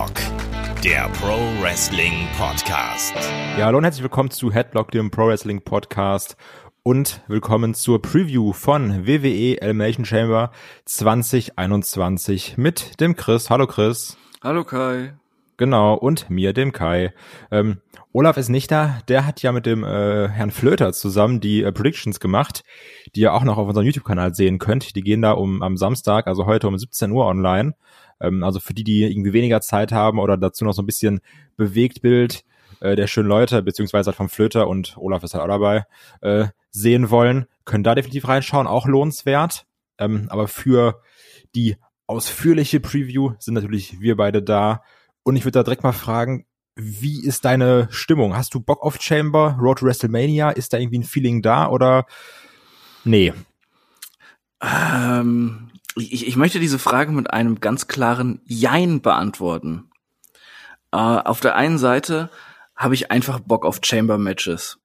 Headlock, der Pro Wrestling Podcast. Ja, hallo und herzlich willkommen zu Headlock, dem Pro Wrestling Podcast und willkommen zur Preview von WWE Elimination Chamber 2021 mit dem Chris. Hallo Chris. Hallo Kai. Genau, und mir, dem Kai. Ähm, Olaf ist nicht da, der hat ja mit dem äh, Herrn Flöter zusammen die äh, Predictions gemacht, die ihr auch noch auf unserem YouTube-Kanal sehen könnt. Die gehen da um am Samstag, also heute um 17 Uhr online. Ähm, also für die, die irgendwie weniger Zeit haben oder dazu noch so ein bisschen Bewegtbild äh, der schönen Leute, beziehungsweise halt vom Flöter und Olaf ist halt auch dabei, äh, sehen wollen, können da definitiv reinschauen, auch lohnenswert. Ähm, aber für die ausführliche Preview sind natürlich wir beide da. Und ich würde da direkt mal fragen, wie ist deine Stimmung? Hast du Bock auf Chamber, Road to WrestleMania? Ist da irgendwie ein Feeling da oder nee? Ähm, ich, ich möchte diese Frage mit einem ganz klaren Jein beantworten. Äh, auf der einen Seite habe ich einfach Bock auf Chamber-Matches.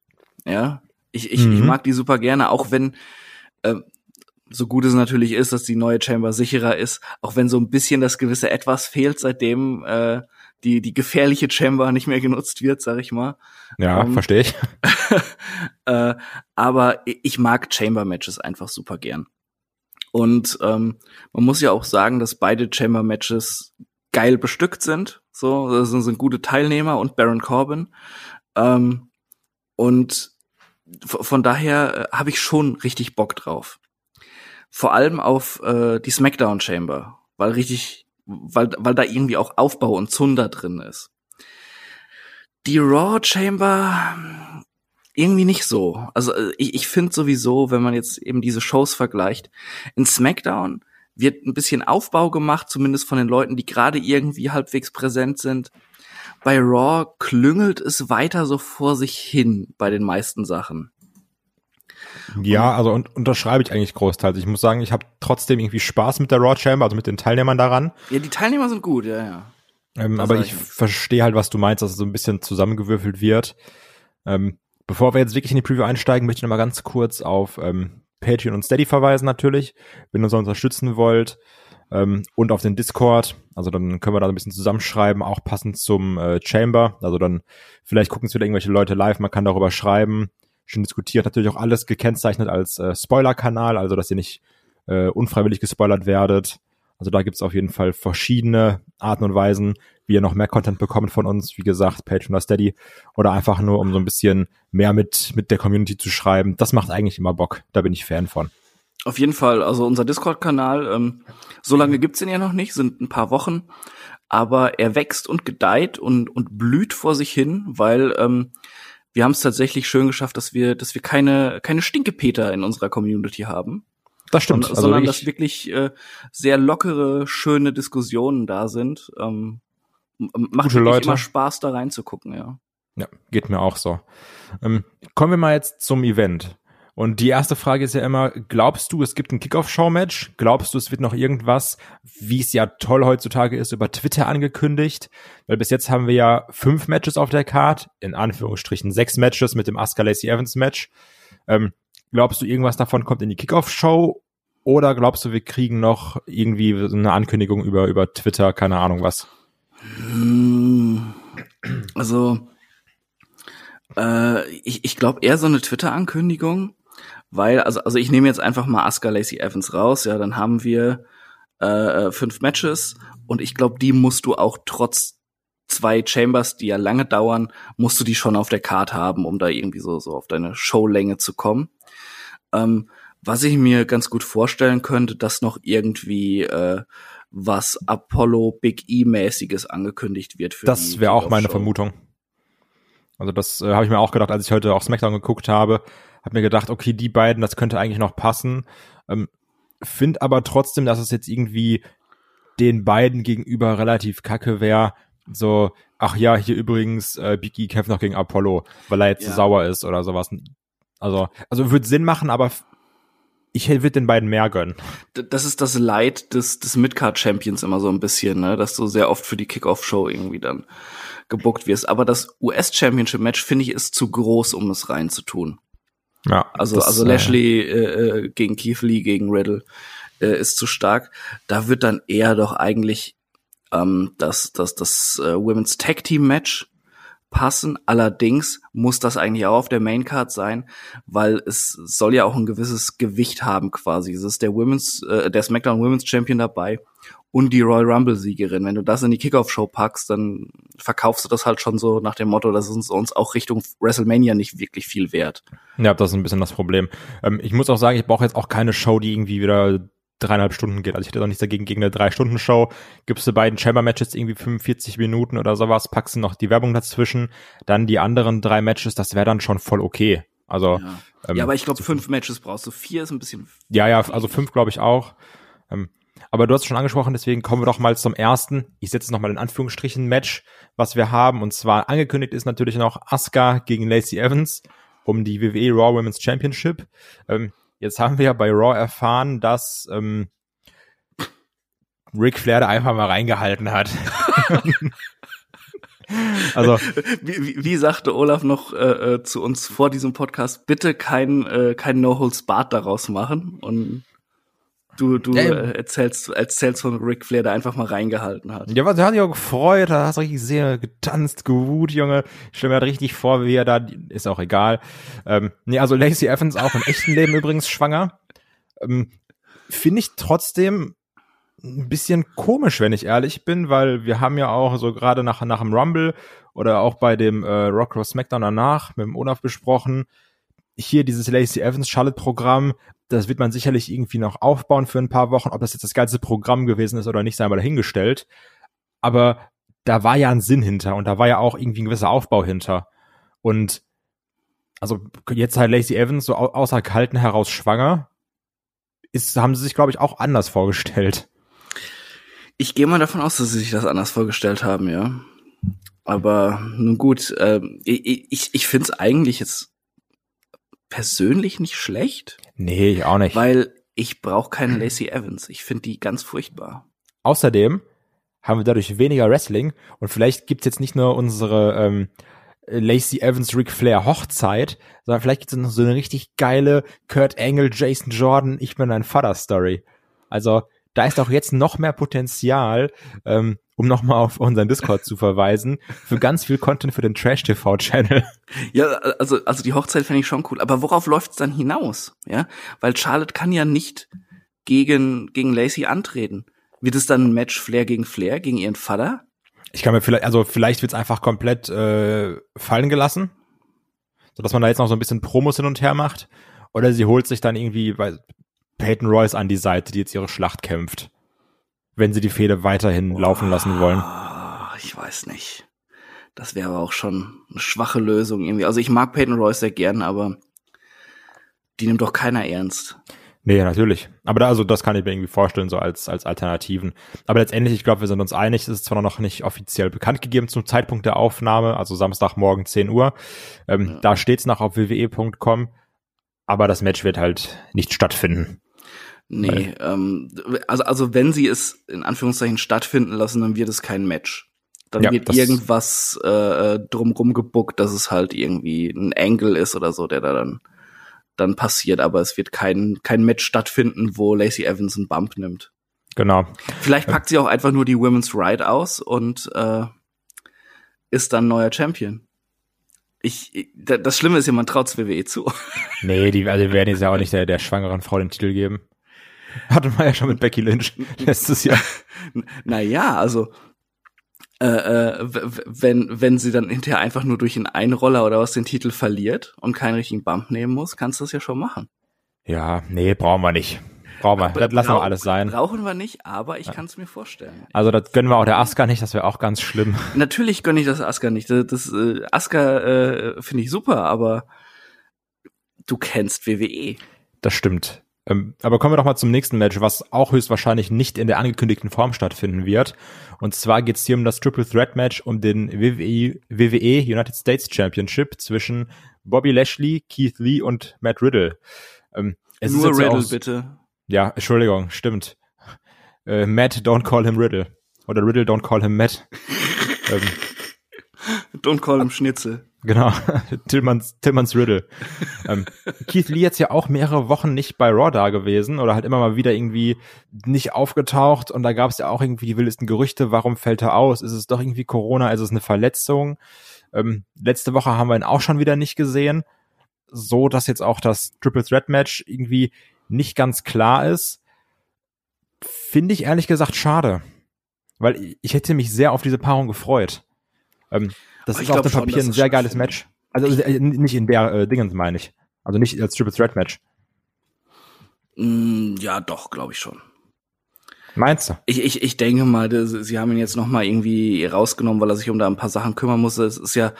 Ja, ich, ich, mhm. ich mag die super gerne, auch wenn äh, so gut es natürlich ist, dass die neue Chamber sicherer ist, auch wenn so ein bisschen das gewisse Etwas fehlt, seitdem äh, die, die gefährliche Chamber nicht mehr genutzt wird, sag ich mal. Ja, ähm, verstehe ich. äh, aber ich mag Chamber-Matches einfach super gern. Und ähm, man muss ja auch sagen, dass beide Chamber-Matches geil bestückt sind. So, das sind, sind gute Teilnehmer und Baron Corbin. Ähm, und von daher äh, habe ich schon richtig Bock drauf. Vor allem auf äh, die SmackDown Chamber, weil richtig weil, weil da irgendwie auch Aufbau und Zunder drin ist. Die Raw Chamber irgendwie nicht so. Also äh, ich, ich finde sowieso, wenn man jetzt eben diese Shows vergleicht, in SmackDown wird ein bisschen Aufbau gemacht, zumindest von den Leuten, die gerade irgendwie halbwegs präsent sind. Bei Raw klüngelt es weiter so vor sich hin bei den meisten Sachen. Ja, also und, unterschreibe ich eigentlich großteils. Ich muss sagen, ich habe trotzdem irgendwie Spaß mit der Raw Chamber, also mit den Teilnehmern daran. Ja, die Teilnehmer sind gut, ja, ja. Ähm, aber ich verstehe halt, was du meinst, dass es so ein bisschen zusammengewürfelt wird. Ähm, bevor wir jetzt wirklich in die Preview einsteigen, möchte ich noch mal ganz kurz auf ähm, Patreon und Steady verweisen natürlich, wenn ihr uns unterstützen wollt. Ähm, und auf den Discord. Also dann können wir da ein bisschen zusammenschreiben, auch passend zum äh, Chamber. Also dann vielleicht gucken es wieder irgendwelche Leute live, man kann darüber schreiben schon diskutiert. Natürlich auch alles gekennzeichnet als äh, Spoiler-Kanal, also dass ihr nicht äh, unfreiwillig gespoilert werdet. Also da gibt's auf jeden Fall verschiedene Arten und Weisen, wie ihr noch mehr Content bekommt von uns. Wie gesagt, Patreon oder Steady. Oder einfach nur, um so ein bisschen mehr mit, mit der Community zu schreiben. Das macht eigentlich immer Bock. Da bin ich Fan von. Auf jeden Fall. Also unser Discord-Kanal, ähm, so lange gibt's ihn ja noch nicht, sind ein paar Wochen. Aber er wächst und gedeiht und, und blüht vor sich hin, weil ähm, wir haben es tatsächlich schön geschafft, dass wir, dass wir keine, keine Stinkepeter in unserer Community haben. Das stimmt. Sondern, also sondern dass wirklich äh, sehr lockere, schöne Diskussionen da sind. Ähm, macht wirklich Leute. immer Spaß, da reinzugucken, ja. Ja, geht mir auch so. Ähm, kommen wir mal jetzt zum Event. Und die erste Frage ist ja immer, glaubst du, es gibt ein Kickoff-Show-Match? Glaubst du, es wird noch irgendwas, wie es ja toll heutzutage ist, über Twitter angekündigt? Weil bis jetzt haben wir ja fünf Matches auf der Card, in Anführungsstrichen sechs Matches mit dem Asuka Lacey Evans Match. Ähm, glaubst du, irgendwas davon kommt in die Kickoff-Show? Oder glaubst du, wir kriegen noch irgendwie eine Ankündigung über, über Twitter, keine Ahnung was? Also, äh, ich, ich glaube eher so eine Twitter-Ankündigung weil, also, also ich nehme jetzt einfach mal Asuka Lacey Evans raus, ja, dann haben wir äh, fünf Matches und ich glaube, die musst du auch trotz zwei Chambers, die ja lange dauern, musst du die schon auf der Card haben, um da irgendwie so, so auf deine Showlänge zu kommen. Ähm, was ich mir ganz gut vorstellen könnte, dass noch irgendwie äh, was Apollo Big E-mäßiges angekündigt wird. Für das wäre auch meine Vermutung. Also das äh, habe ich mir auch gedacht, als ich heute auch SmackDown geguckt habe, habe mir gedacht, okay, die beiden, das könnte eigentlich noch passen. Ähm, Find aber trotzdem, dass es jetzt irgendwie den beiden gegenüber relativ kacke wäre. So, ach ja, hier übrigens äh, Big E kämpft noch gegen Apollo, weil er jetzt ja. sauer ist oder sowas. Also, also würde Sinn machen, aber ich würde den beiden mehr gönnen. Das ist das Leid des, des Midcard-Champions immer so ein bisschen, ne? dass du sehr oft für die Kickoff-Show irgendwie dann gebuckt wirst. Aber das US-Championship-Match, finde ich, ist zu groß, um es reinzutun. Ja, also, das, also äh, Lashley äh, äh, gegen Keith Lee, gegen Riddle äh, ist zu stark. Da wird dann eher doch eigentlich ähm, das, das, das äh, Women's Tag Team Match passen. Allerdings muss das eigentlich auch auf der Main Card sein, weil es soll ja auch ein gewisses Gewicht haben quasi. Es ist der Women's, äh, der SmackDown Women's Champion dabei und die Royal Rumble Siegerin. Wenn du das in die Kickoff Show packst, dann verkaufst du das halt schon so nach dem Motto, das ist uns auch Richtung WrestleMania nicht wirklich viel wert. Ja, das ist ein bisschen das Problem. Ähm, ich muss auch sagen, ich brauche jetzt auch keine Show, die irgendwie wieder dreieinhalb Stunden geht. Also ich hätte auch nichts dagegen, gegen eine Drei-Stunden-Show gibst du beiden Chamber-Matches irgendwie 45 Minuten oder sowas, packst du noch die Werbung dazwischen, dann die anderen drei Matches, das wäre dann schon voll okay. Also Ja, ähm, ja aber ich glaube, fünf Matches brauchst du. Vier ist ein bisschen. Ja, ja, also fünf glaube ich auch. Ähm, aber du hast es schon angesprochen, deswegen kommen wir doch mal zum ersten. Ich setze noch mal in Anführungsstrichen Match, was wir haben. Und zwar angekündigt ist natürlich noch Asuka gegen Lacey Evans um die WWE Raw Women's Championship. Ähm, jetzt haben wir ja bei Raw erfahren, dass ähm, Ric Flair da einfach mal reingehalten hat. also wie, wie, wie, sagte Olaf noch äh, äh, zu uns vor diesem Podcast, bitte kein äh, kein No Holds Barred daraus machen und du, du ähm, äh, erzählst, erzählst von Ric Flair, der einfach mal reingehalten hat. Ja, was, der hat sich auch gefreut, da hast du richtig sehr getanzt, gewut, Junge. Ich stelle mir halt richtig vor, wie er da, ist auch egal. Ähm, nee, also Lacey Evans auch im echten Leben übrigens schwanger. Ähm, Finde ich trotzdem ein bisschen komisch, wenn ich ehrlich bin, weil wir haben ja auch so gerade nach, nach dem Rumble oder auch bei dem äh, Rock Cross Smackdown danach mit dem Olaf besprochen, hier dieses Lacey Evans Charlotte Programm, das wird man sicherlich irgendwie noch aufbauen für ein paar Wochen. Ob das jetzt das ganze Programm gewesen ist oder nicht, sei mal dahingestellt. Aber da war ja ein Sinn hinter und da war ja auch irgendwie ein gewisser Aufbau hinter. Und also jetzt halt Lacey Evans so außer Kalten heraus schwanger, ist, haben sie sich, glaube ich, auch anders vorgestellt. Ich gehe mal davon aus, dass sie sich das anders vorgestellt haben, ja. Aber nun gut, äh, ich, ich, ich finde es eigentlich jetzt persönlich nicht schlecht. Nee, ich auch nicht. Weil ich brauche keine Lacey Evans. Ich finde die ganz furchtbar. Außerdem haben wir dadurch weniger Wrestling und vielleicht gibt's jetzt nicht nur unsere ähm, Lacey Evans Ric Flair Hochzeit, sondern vielleicht gibt's noch so eine richtig geile Kurt Angle Jason Jordan Ich bin dein Vater Story. Also da ist auch jetzt noch mehr Potenzial, ähm, um nochmal auf unseren Discord zu verweisen, für ganz viel Content für den Trash TV Channel. Ja, also, also die Hochzeit finde ich schon cool. Aber worauf läuft's dann hinaus? Ja, weil Charlotte kann ja nicht gegen, gegen Lacey antreten. Wird es dann ein Match Flair gegen Flair, gegen ihren Vater? Ich kann mir vielleicht, also vielleicht wird's einfach komplett äh, fallen gelassen, so dass man da jetzt noch so ein bisschen Promos hin und her macht. Oder sie holt sich dann irgendwie weil Peyton Royce an die Seite, die jetzt ihre Schlacht kämpft wenn sie die Fehde weiterhin oh, laufen lassen wollen. Ich weiß nicht. Das wäre aber auch schon eine schwache Lösung irgendwie. Also ich mag Peyton Royce sehr gern, aber die nimmt doch keiner ernst. Nee, natürlich. Aber da, also das kann ich mir irgendwie vorstellen, so als, als Alternativen. Aber letztendlich, ich glaube, wir sind uns einig, es ist zwar noch nicht offiziell bekannt gegeben zum Zeitpunkt der Aufnahme, also Samstagmorgen 10 Uhr. Ähm, ja. Da steht's noch auf wwe.com, aber das Match wird halt nicht stattfinden. Nee, ähm, also, also wenn sie es in Anführungszeichen stattfinden lassen, dann wird es kein Match. Dann ja, wird irgendwas äh, äh, drumrum gebuckt, dass es halt irgendwie ein Angle ist oder so, der da dann, dann passiert. Aber es wird kein, kein Match stattfinden, wo Lacey Evans einen Bump nimmt. Genau. Vielleicht packt sie auch einfach nur die Women's Ride aus und äh, ist dann neuer Champion. Ich, das Schlimme ist ja, man traut WWE zu. Nee, die, also werden jetzt ja auch nicht der, der schwangeren Frau den Titel geben. Hatte man ja schon mit Becky Lynch letztes Jahr. naja, also äh, äh, wenn, wenn sie dann hinterher einfach nur durch einen Einroller oder was den Titel verliert und keinen richtigen Bump nehmen muss, kannst du das ja schon machen. Ja, nee, brauchen wir nicht. Brauchen wir. Das lassen wir alles sein. Brauchen wir nicht, aber ich kann es mir vorstellen. Also das gönnen wir auch der Aska nicht, das wäre auch ganz schlimm. Natürlich gönne ich das Aska nicht. Das, das äh, Aska äh, finde ich super, aber du kennst WWE. Das stimmt. Ähm, aber kommen wir doch mal zum nächsten Match, was auch höchstwahrscheinlich nicht in der angekündigten Form stattfinden wird. Und zwar geht es hier um das Triple Threat Match um den WWE, WWE United States Championship zwischen Bobby Lashley, Keith Lee und Matt Riddle. Ähm, Nur Riddle, ja auch, bitte. Ja, Entschuldigung, stimmt. Äh, Matt, don't call him Riddle. Oder Riddle, don't call him Matt. ähm, don't call him Schnitzel. Genau, Tillmans, Tillmans Riddle. ähm, Keith Lee jetzt ja auch mehrere Wochen nicht bei Raw da gewesen oder halt immer mal wieder irgendwie nicht aufgetaucht und da gab es ja auch irgendwie die wildesten Gerüchte, warum fällt er aus? Ist es doch irgendwie Corona? Ist es eine Verletzung? Ähm, letzte Woche haben wir ihn auch schon wieder nicht gesehen, so dass jetzt auch das Triple Threat Match irgendwie nicht ganz klar ist. Finde ich ehrlich gesagt schade, weil ich hätte mich sehr auf diese Paarung gefreut. Ähm, das ist auf dem Papier ein sehr geiles Match. Also äh, nicht in der äh, Dingens meine ich. Also nicht als Triple Threat Match. Mm, ja, doch, glaube ich schon. Meinst du? Ich, ich, ich denke mal, das, sie haben ihn jetzt noch mal irgendwie rausgenommen, weil er sich um da ein paar Sachen kümmern musste. Es ist ja,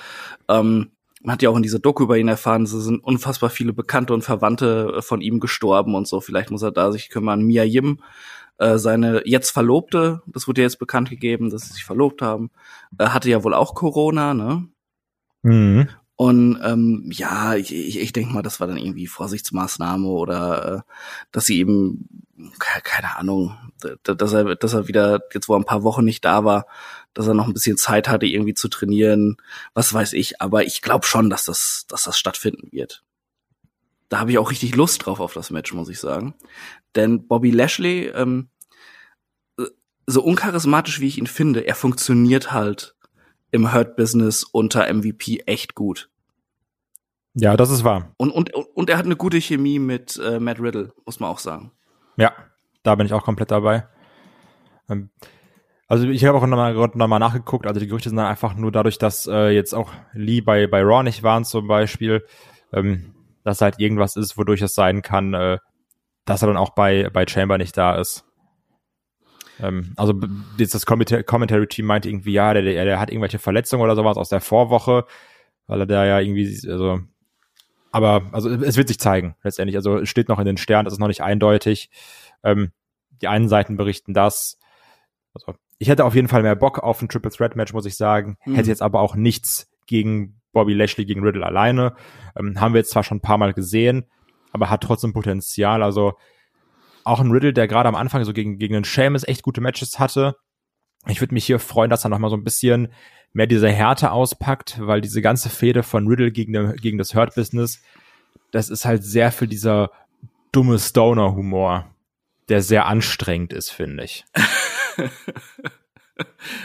ähm, man hat ja auch in dieser Doku über ihn erfahren, es sind unfassbar viele Bekannte und Verwandte äh, von ihm gestorben und so. Vielleicht muss er da sich kümmern. Mia Yim, äh, seine jetzt Verlobte, das wurde jetzt bekannt gegeben, dass sie sich verlobt haben, äh, hatte ja wohl auch Corona, ne? Mhm. Und ähm, ja, ich, ich, ich denke mal, das war dann irgendwie Vorsichtsmaßnahme oder äh, dass sie eben, keine Ahnung, dass er, dass er wieder, jetzt wo er ein paar Wochen nicht da war, dass er noch ein bisschen Zeit hatte, irgendwie zu trainieren, was weiß ich. Aber ich glaube schon, dass das, dass das stattfinden wird. Da habe ich auch richtig Lust drauf auf das Match, muss ich sagen. Denn Bobby Lashley, ähm, so uncharismatisch wie ich ihn finde, er funktioniert halt im Hurt-Business unter MVP echt gut. Ja, das ist wahr. Und, und, und er hat eine gute Chemie mit äh, Matt Riddle, muss man auch sagen. Ja, da bin ich auch komplett dabei. Ähm, also ich habe auch nochmal noch mal nachgeguckt, also die Gerüchte sind dann einfach nur dadurch, dass äh, jetzt auch Lee bei, bei Raw nicht waren zum Beispiel, ähm, dass halt irgendwas ist, wodurch es sein kann, äh, dass er dann auch bei, bei Chamber nicht da ist. Ähm, also jetzt das Commentary-Team meinte irgendwie, ja, der, der, der hat irgendwelche Verletzungen oder sowas aus der Vorwoche, weil er da ja irgendwie, also aber also es wird sich zeigen letztendlich. Also es steht noch in den Sternen, das ist noch nicht eindeutig. Ähm, die einen Seiten berichten das. Also ich hätte auf jeden Fall mehr Bock auf ein Triple Threat Match, muss ich sagen. Mhm. Hätte jetzt aber auch nichts gegen Bobby Lashley gegen Riddle alleine. Ähm, haben wir jetzt zwar schon ein paar Mal gesehen, aber hat trotzdem Potenzial. Also auch ein Riddle, der gerade am Anfang so gegen, gegen den Sheamus echt gute Matches hatte. Ich würde mich hier freuen, dass er noch mal so ein bisschen mehr diese Härte auspackt, weil diese ganze Fehde von Riddle gegen, gegen das Hurt Business, das ist halt sehr für dieser dumme Stoner-Humor, der sehr anstrengend ist, finde ich.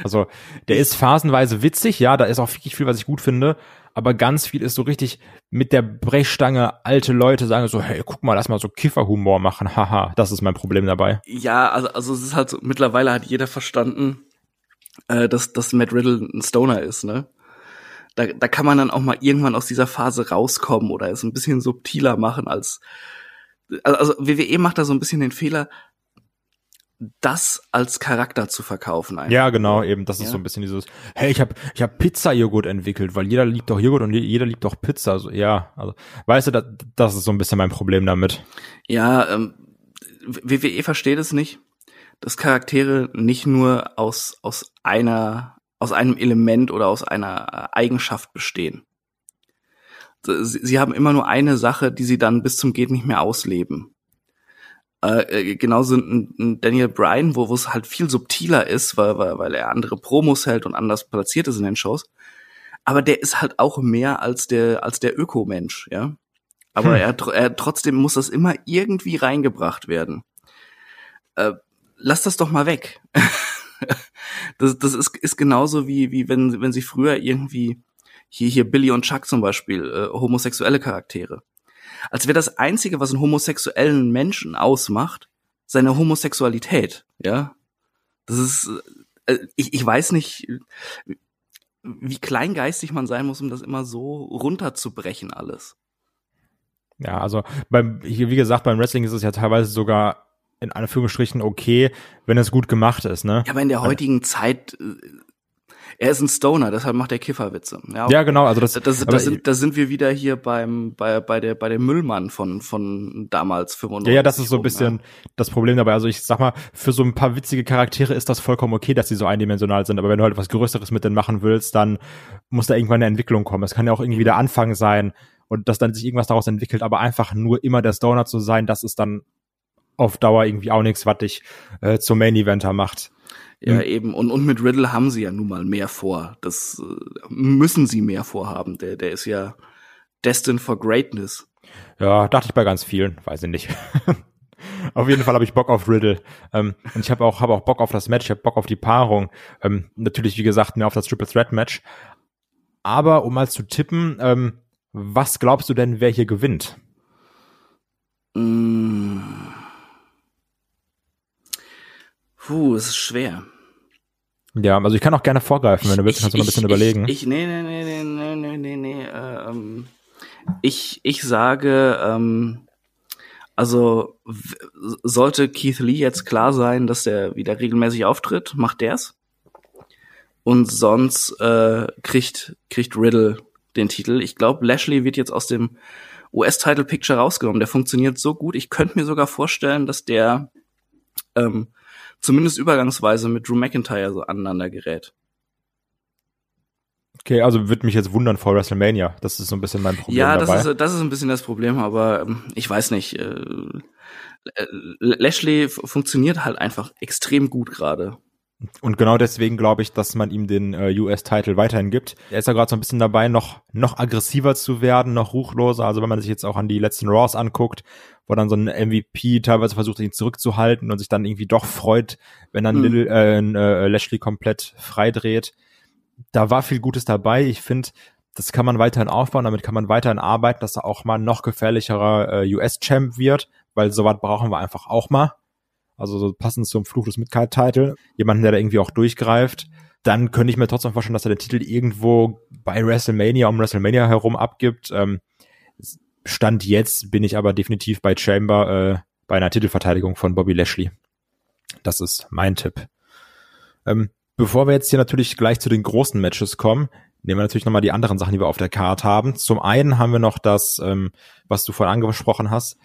also, der ist phasenweise witzig, ja, da ist auch wirklich viel, was ich gut finde, aber ganz viel ist so richtig mit der Brechstange alte Leute sagen so, hey, guck mal, lass mal so Kifferhumor machen, haha, das ist mein Problem dabei. Ja, also, also es ist halt so, mittlerweile hat jeder verstanden, äh, dass, dass Matt Riddle ein Stoner ist, ne? Da, da kann man dann auch mal irgendwann aus dieser Phase rauskommen oder es ein bisschen subtiler machen als also WWE macht da so ein bisschen den Fehler, das als Charakter zu verkaufen. Einfach. Ja, genau, eben. Das ist ja? so ein bisschen dieses, hey, ich habe ich hab Pizza-Joghurt entwickelt, weil jeder liebt doch Joghurt und jeder liebt doch Pizza. Also, ja, also, weißt du, das, das ist so ein bisschen mein Problem damit. Ja, ähm, WWE versteht es nicht, dass Charaktere nicht nur aus, aus einer, aus einem Element oder aus einer Eigenschaft bestehen. Sie, sie haben immer nur eine Sache, die sie dann bis zum geht nicht mehr ausleben. Äh, äh, genauso ein, ein Daniel Bryan, wo es halt viel subtiler ist, weil, weil, weil er andere Promos hält und anders platziert ist in den Shows. Aber der ist halt auch mehr als der als der Ökomensch, ja. Aber hm. er, er trotzdem muss das immer irgendwie reingebracht werden. Äh, lass das doch mal weg. das, das ist, ist genauso wie, wie wenn, wenn sie früher irgendwie hier, hier Billy und Chuck zum Beispiel, äh, homosexuelle Charaktere als wäre das Einzige, was einen homosexuellen Menschen ausmacht, seine Homosexualität, ja. Das ist, äh, ich, ich weiß nicht, wie kleingeistig man sein muss, um das immer so runterzubrechen alles. Ja, also beim, wie gesagt, beim Wrestling ist es ja teilweise sogar in Anführungsstrichen okay, wenn es gut gemacht ist, ne? Ja, aber in der heutigen Zeit äh, er ist ein Stoner, deshalb macht er Kifferwitze. Ja, ja genau, also das, das, das, sind, da sind wir wieder hier beim bei bei der bei dem Müllmann von von damals 95. Ja, ja, das ist so ein bisschen ja. das Problem dabei. Also ich sag mal, für so ein paar witzige Charaktere ist das vollkommen okay, dass sie so eindimensional sind, aber wenn du halt was größeres mit denen machen willst, dann muss da irgendwann eine Entwicklung kommen. Es kann ja auch irgendwie der Anfang sein und dass dann sich irgendwas daraus entwickelt, aber einfach nur immer der Stoner zu sein, das ist dann auf Dauer irgendwie auch nichts, was dich äh, zum Main Eventer macht. Ja, mhm. eben. Und, und mit Riddle haben sie ja nun mal mehr vor. Das äh, müssen sie mehr vorhaben. Der, der ist ja destined for greatness. Ja, dachte ich bei ganz vielen, weiß ich nicht. auf jeden Fall habe ich Bock auf Riddle. Ähm, und ich habe auch, hab auch Bock auf das Match, ich habe Bock auf die Paarung. Ähm, natürlich, wie gesagt, mehr auf das Triple Threat Match. Aber um mal zu tippen, ähm, was glaubst du denn, wer hier gewinnt? Mm. Puh, es ist schwer. Ja, also ich kann auch gerne vorgreifen, wenn du willst, ich, kannst du mal ein bisschen ich, überlegen. Ich, nee, nee, nee, nee, nee, nee, nee, äh, ähm, ich, ich sage, ähm, also sollte Keith Lee jetzt klar sein, dass der wieder regelmäßig auftritt, macht der's. Und sonst äh, kriegt, kriegt Riddle den Titel. Ich glaube, Lashley wird jetzt aus dem US-Title Picture rausgenommen. Der funktioniert so gut. Ich könnte mir sogar vorstellen, dass der ähm, zumindest übergangsweise mit Drew McIntyre so aneinander gerät. Okay, also würde mich jetzt wundern vor WrestleMania. Das ist so ein bisschen mein Problem. Ja, das dabei. ist das ist ein bisschen das Problem, aber ähm, ich weiß nicht. Äh, Lashley funktioniert halt einfach extrem gut gerade. Und genau deswegen glaube ich, dass man ihm den äh, US-Title weiterhin gibt. Er ist ja gerade so ein bisschen dabei, noch, noch aggressiver zu werden, noch ruchloser. Also wenn man sich jetzt auch an die letzten Raws anguckt, wo dann so ein MVP teilweise versucht, ihn zurückzuhalten und sich dann irgendwie doch freut, wenn dann mhm. Little, äh, äh, Lashley komplett freidreht. Da war viel Gutes dabei. Ich finde, das kann man weiterhin aufbauen, damit kann man weiterhin arbeiten, dass er auch mal noch gefährlicherer äh, US-Champ wird, weil sowas brauchen wir einfach auch mal also so passend zum Fluch des Midcard-Title, jemanden, der da irgendwie auch durchgreift, dann könnte ich mir trotzdem vorstellen, dass er den Titel irgendwo bei WrestleMania um WrestleMania herum abgibt. Ähm, Stand jetzt bin ich aber definitiv bei Chamber äh, bei einer Titelverteidigung von Bobby Lashley. Das ist mein Tipp. Ähm, bevor wir jetzt hier natürlich gleich zu den großen Matches kommen, nehmen wir natürlich nochmal die anderen Sachen, die wir auf der Card haben. Zum einen haben wir noch das, ähm, was du vorhin angesprochen hast,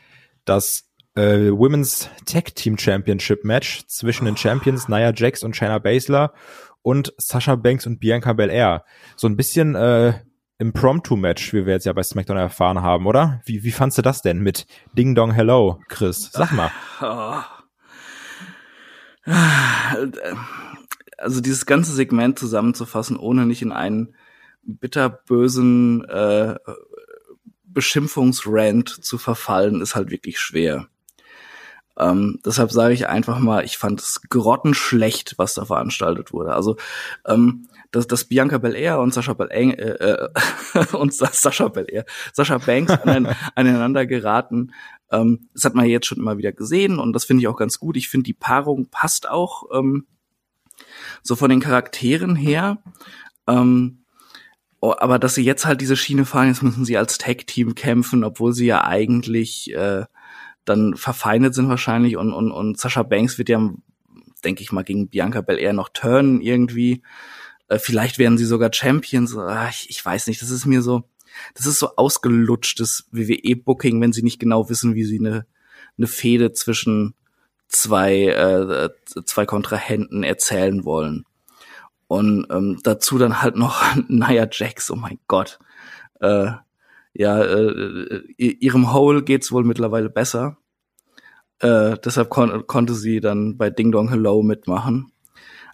das äh, Women's Tag Team Championship Match zwischen den Champions Nia Jax und Shayna Baszler und Sasha Banks und Bianca Belair. So ein bisschen äh, Impromptu-Match, wie wir jetzt ja bei SmackDown erfahren haben, oder? Wie, wie fandst du das denn mit Ding Dong Hello, Chris? Sag mal. Also dieses ganze Segment zusammenzufassen, ohne nicht in einen bitterbösen äh, Beschimpfungsrand zu verfallen, ist halt wirklich schwer. Ähm, deshalb sage ich einfach mal, ich fand es grottenschlecht, was da veranstaltet wurde. Also ähm, dass, dass Bianca Belair und Sascha Belair äh, äh, und Sascha Belair, Sascha Banks aneinander geraten, ähm, das hat man jetzt schon immer wieder gesehen und das finde ich auch ganz gut. Ich finde die Paarung passt auch ähm, so von den Charakteren her. Ähm, oh, aber dass sie jetzt halt diese Schiene fahren, jetzt müssen sie als Tag-Team kämpfen, obwohl sie ja eigentlich äh, dann verfeindet sind wahrscheinlich und, und, und Sascha Banks wird ja, denke ich mal, gegen Bianca Belair noch turnen irgendwie. Äh, vielleicht werden sie sogar Champions. Ach, ich, ich weiß nicht, das ist mir so, das ist so ausgelutschtes WWE-Booking, wenn sie nicht genau wissen, wie sie eine, eine Fehde zwischen zwei, äh, zwei Kontrahenten erzählen wollen. Und ähm, dazu dann halt noch Nia Jax, oh mein Gott. Äh, ja, äh, ihrem Hole geht's wohl mittlerweile besser. Äh, deshalb kon konnte sie dann bei Ding Dong Hello mitmachen.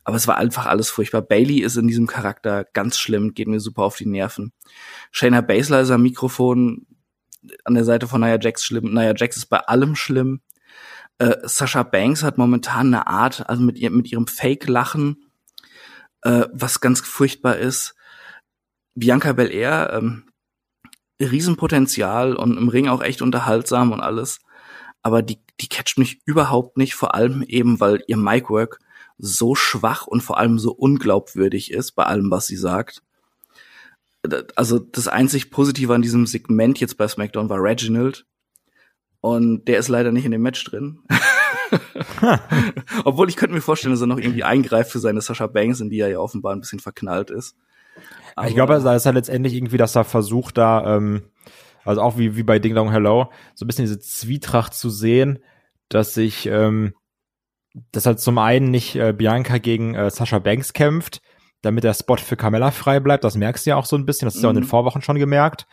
Aber es war einfach alles furchtbar. Bailey ist in diesem Charakter ganz schlimm, geht mir super auf die Nerven. Shayna Baszler ist am Mikrofon an der Seite von Nia Jax schlimm. Nia Jax ist bei allem schlimm. Äh, Sasha Banks hat momentan eine Art, also mit, ihr, mit ihrem Fake-Lachen, äh, was ganz furchtbar ist. Bianca Belair, ähm, Riesenpotenzial und im Ring auch echt unterhaltsam und alles. Aber die, die catcht mich überhaupt nicht, vor allem eben, weil ihr Micwork so schwach und vor allem so unglaubwürdig ist bei allem, was sie sagt. Also das einzig Positive an diesem Segment jetzt bei SmackDown war Reginald. Und der ist leider nicht in dem Match drin. Obwohl ich könnte mir vorstellen, dass er noch irgendwie eingreift für seine Sascha Banks, in die er ja offenbar ein bisschen verknallt ist. Aber ich glaube, da ist halt letztendlich irgendwie, dass er versucht, da, ähm, also auch wie, wie bei Ding Dong Hello, so ein bisschen diese Zwietracht zu sehen, dass sich, ähm, dass halt zum einen nicht äh, Bianca gegen äh, Sascha Banks kämpft, damit der Spot für Carmella frei bleibt. Das merkst du ja auch so ein bisschen. Das ist mhm. ja in den Vorwochen schon gemerkt.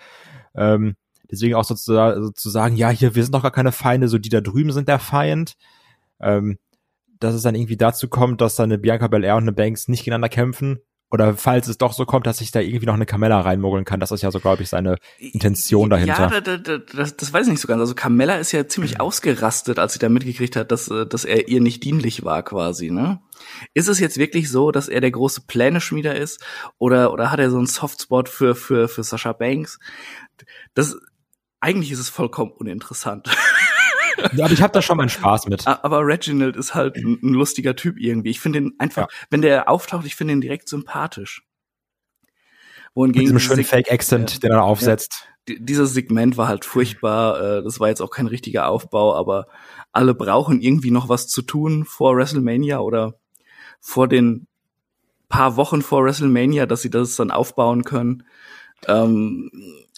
Ähm, deswegen auch sozusagen, sozusagen, ja, hier, wir sind doch gar keine Feinde, so die da drüben sind der Feind. Ähm, dass es dann irgendwie dazu kommt, dass dann eine Bianca Belair und eine Banks nicht gegeneinander kämpfen, oder falls es doch so kommt, dass ich da irgendwie noch eine Carmella reinmogeln kann. Das ist ja so, glaube ich, seine Intention dahinter. Ja, da, da, das, das weiß ich nicht so ganz. Also Carmella ist ja ziemlich mhm. ausgerastet, als sie da mitgekriegt hat, dass, äh, dass er ihr nicht dienlich war quasi, ne? Ist es jetzt wirklich so, dass er der große Pläneschmieder ist? Oder, oder hat er so einen Softspot für, für, für Sascha Banks? Das, eigentlich ist es vollkommen uninteressant. Ja, aber ich habe da schon meinen Spaß mit. Aber Reginald ist halt ein, ein lustiger Typ irgendwie. Ich finde ihn einfach, ja. wenn der auftaucht, ich finde ihn direkt sympathisch. Wohingegen Mit diesem schönen Fake-Accent, ja, den er aufsetzt. Ja, dieses Segment war halt furchtbar. Äh, das war jetzt auch kein richtiger Aufbau, aber alle brauchen irgendwie noch was zu tun vor WrestleMania oder vor den paar Wochen vor WrestleMania, dass sie das dann aufbauen können. Ähm,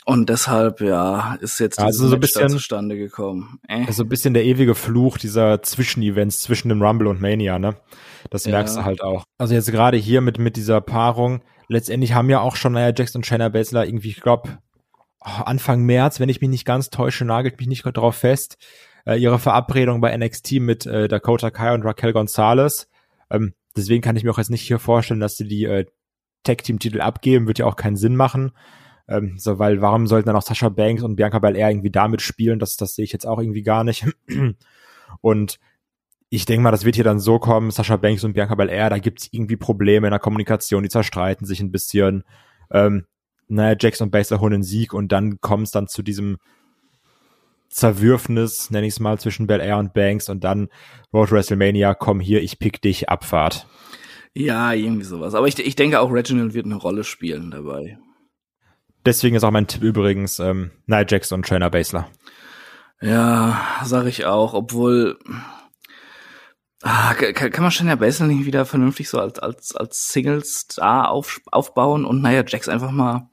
und deshalb, ja, ist jetzt also so ein bisschen zustande gekommen. Äh. Also ein bisschen der ewige Fluch dieser Zwischenevents zwischen dem Rumble und Mania, ne? Das ja. merkst du halt auch. Also jetzt gerade hier mit, mit dieser Paarung, letztendlich haben ja auch schon Nia Jax und Shayna Baszler irgendwie, ich glaube, oh, Anfang März, wenn ich mich nicht ganz täusche, nagelt mich nicht darauf fest, äh, ihre Verabredung bei NXT mit äh, Dakota Kai und Raquel Gonzalez. Ähm, deswegen kann ich mir auch jetzt nicht hier vorstellen, dass sie die äh, Tag-Team-Titel abgeben, wird ja auch keinen Sinn machen. Ähm, so, weil warum sollten dann auch Sascha Banks und Bianca Belair irgendwie damit spielen? Das, das sehe ich jetzt auch irgendwie gar nicht. und ich denke mal, das wird hier dann so kommen, Sascha Banks und Bianca Belair, da gibt es irgendwie Probleme in der Kommunikation, die zerstreiten sich ein bisschen. Ähm, naja, Jackson und Baser holen einen Sieg und dann kommt es dann zu diesem Zerwürfnis, nenne ich es mal, zwischen Belair und Banks und dann Road WrestleMania, komm hier, ich pick dich, Abfahrt. Ja, irgendwie sowas. Aber ich, ich denke auch Reginald wird eine Rolle spielen dabei. Deswegen ist auch mein Tipp übrigens ähm, Nia Jax und Shayna Baszler. Ja, sag ich auch, obwohl ah, kann, kann man Shayna Baszler nicht wieder vernünftig so als als als Singles da auf, aufbauen und Nia Jax einfach mal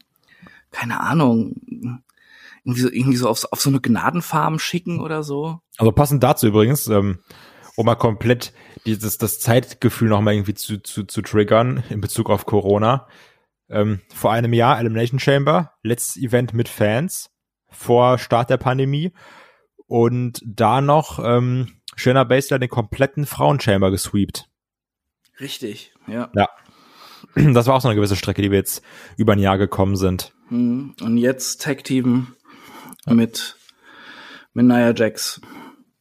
keine Ahnung irgendwie so irgendwie so auf, auf so eine Gnadenfarm schicken oder so. Also passend dazu übrigens, ähm, um mal komplett dieses das Zeitgefühl noch mal irgendwie zu zu zu triggern in Bezug auf Corona ähm, vor einem Jahr Elimination Chamber, letztes Event mit Fans vor Start der Pandemie und da noch ähm, Shayna Baszler den kompletten Frauenchamber gesweept. Richtig, ja. Ja. Das war auch so eine gewisse Strecke, die wir jetzt über ein Jahr gekommen sind. Mhm. Und jetzt Tag Team mit, mit Nia Jax.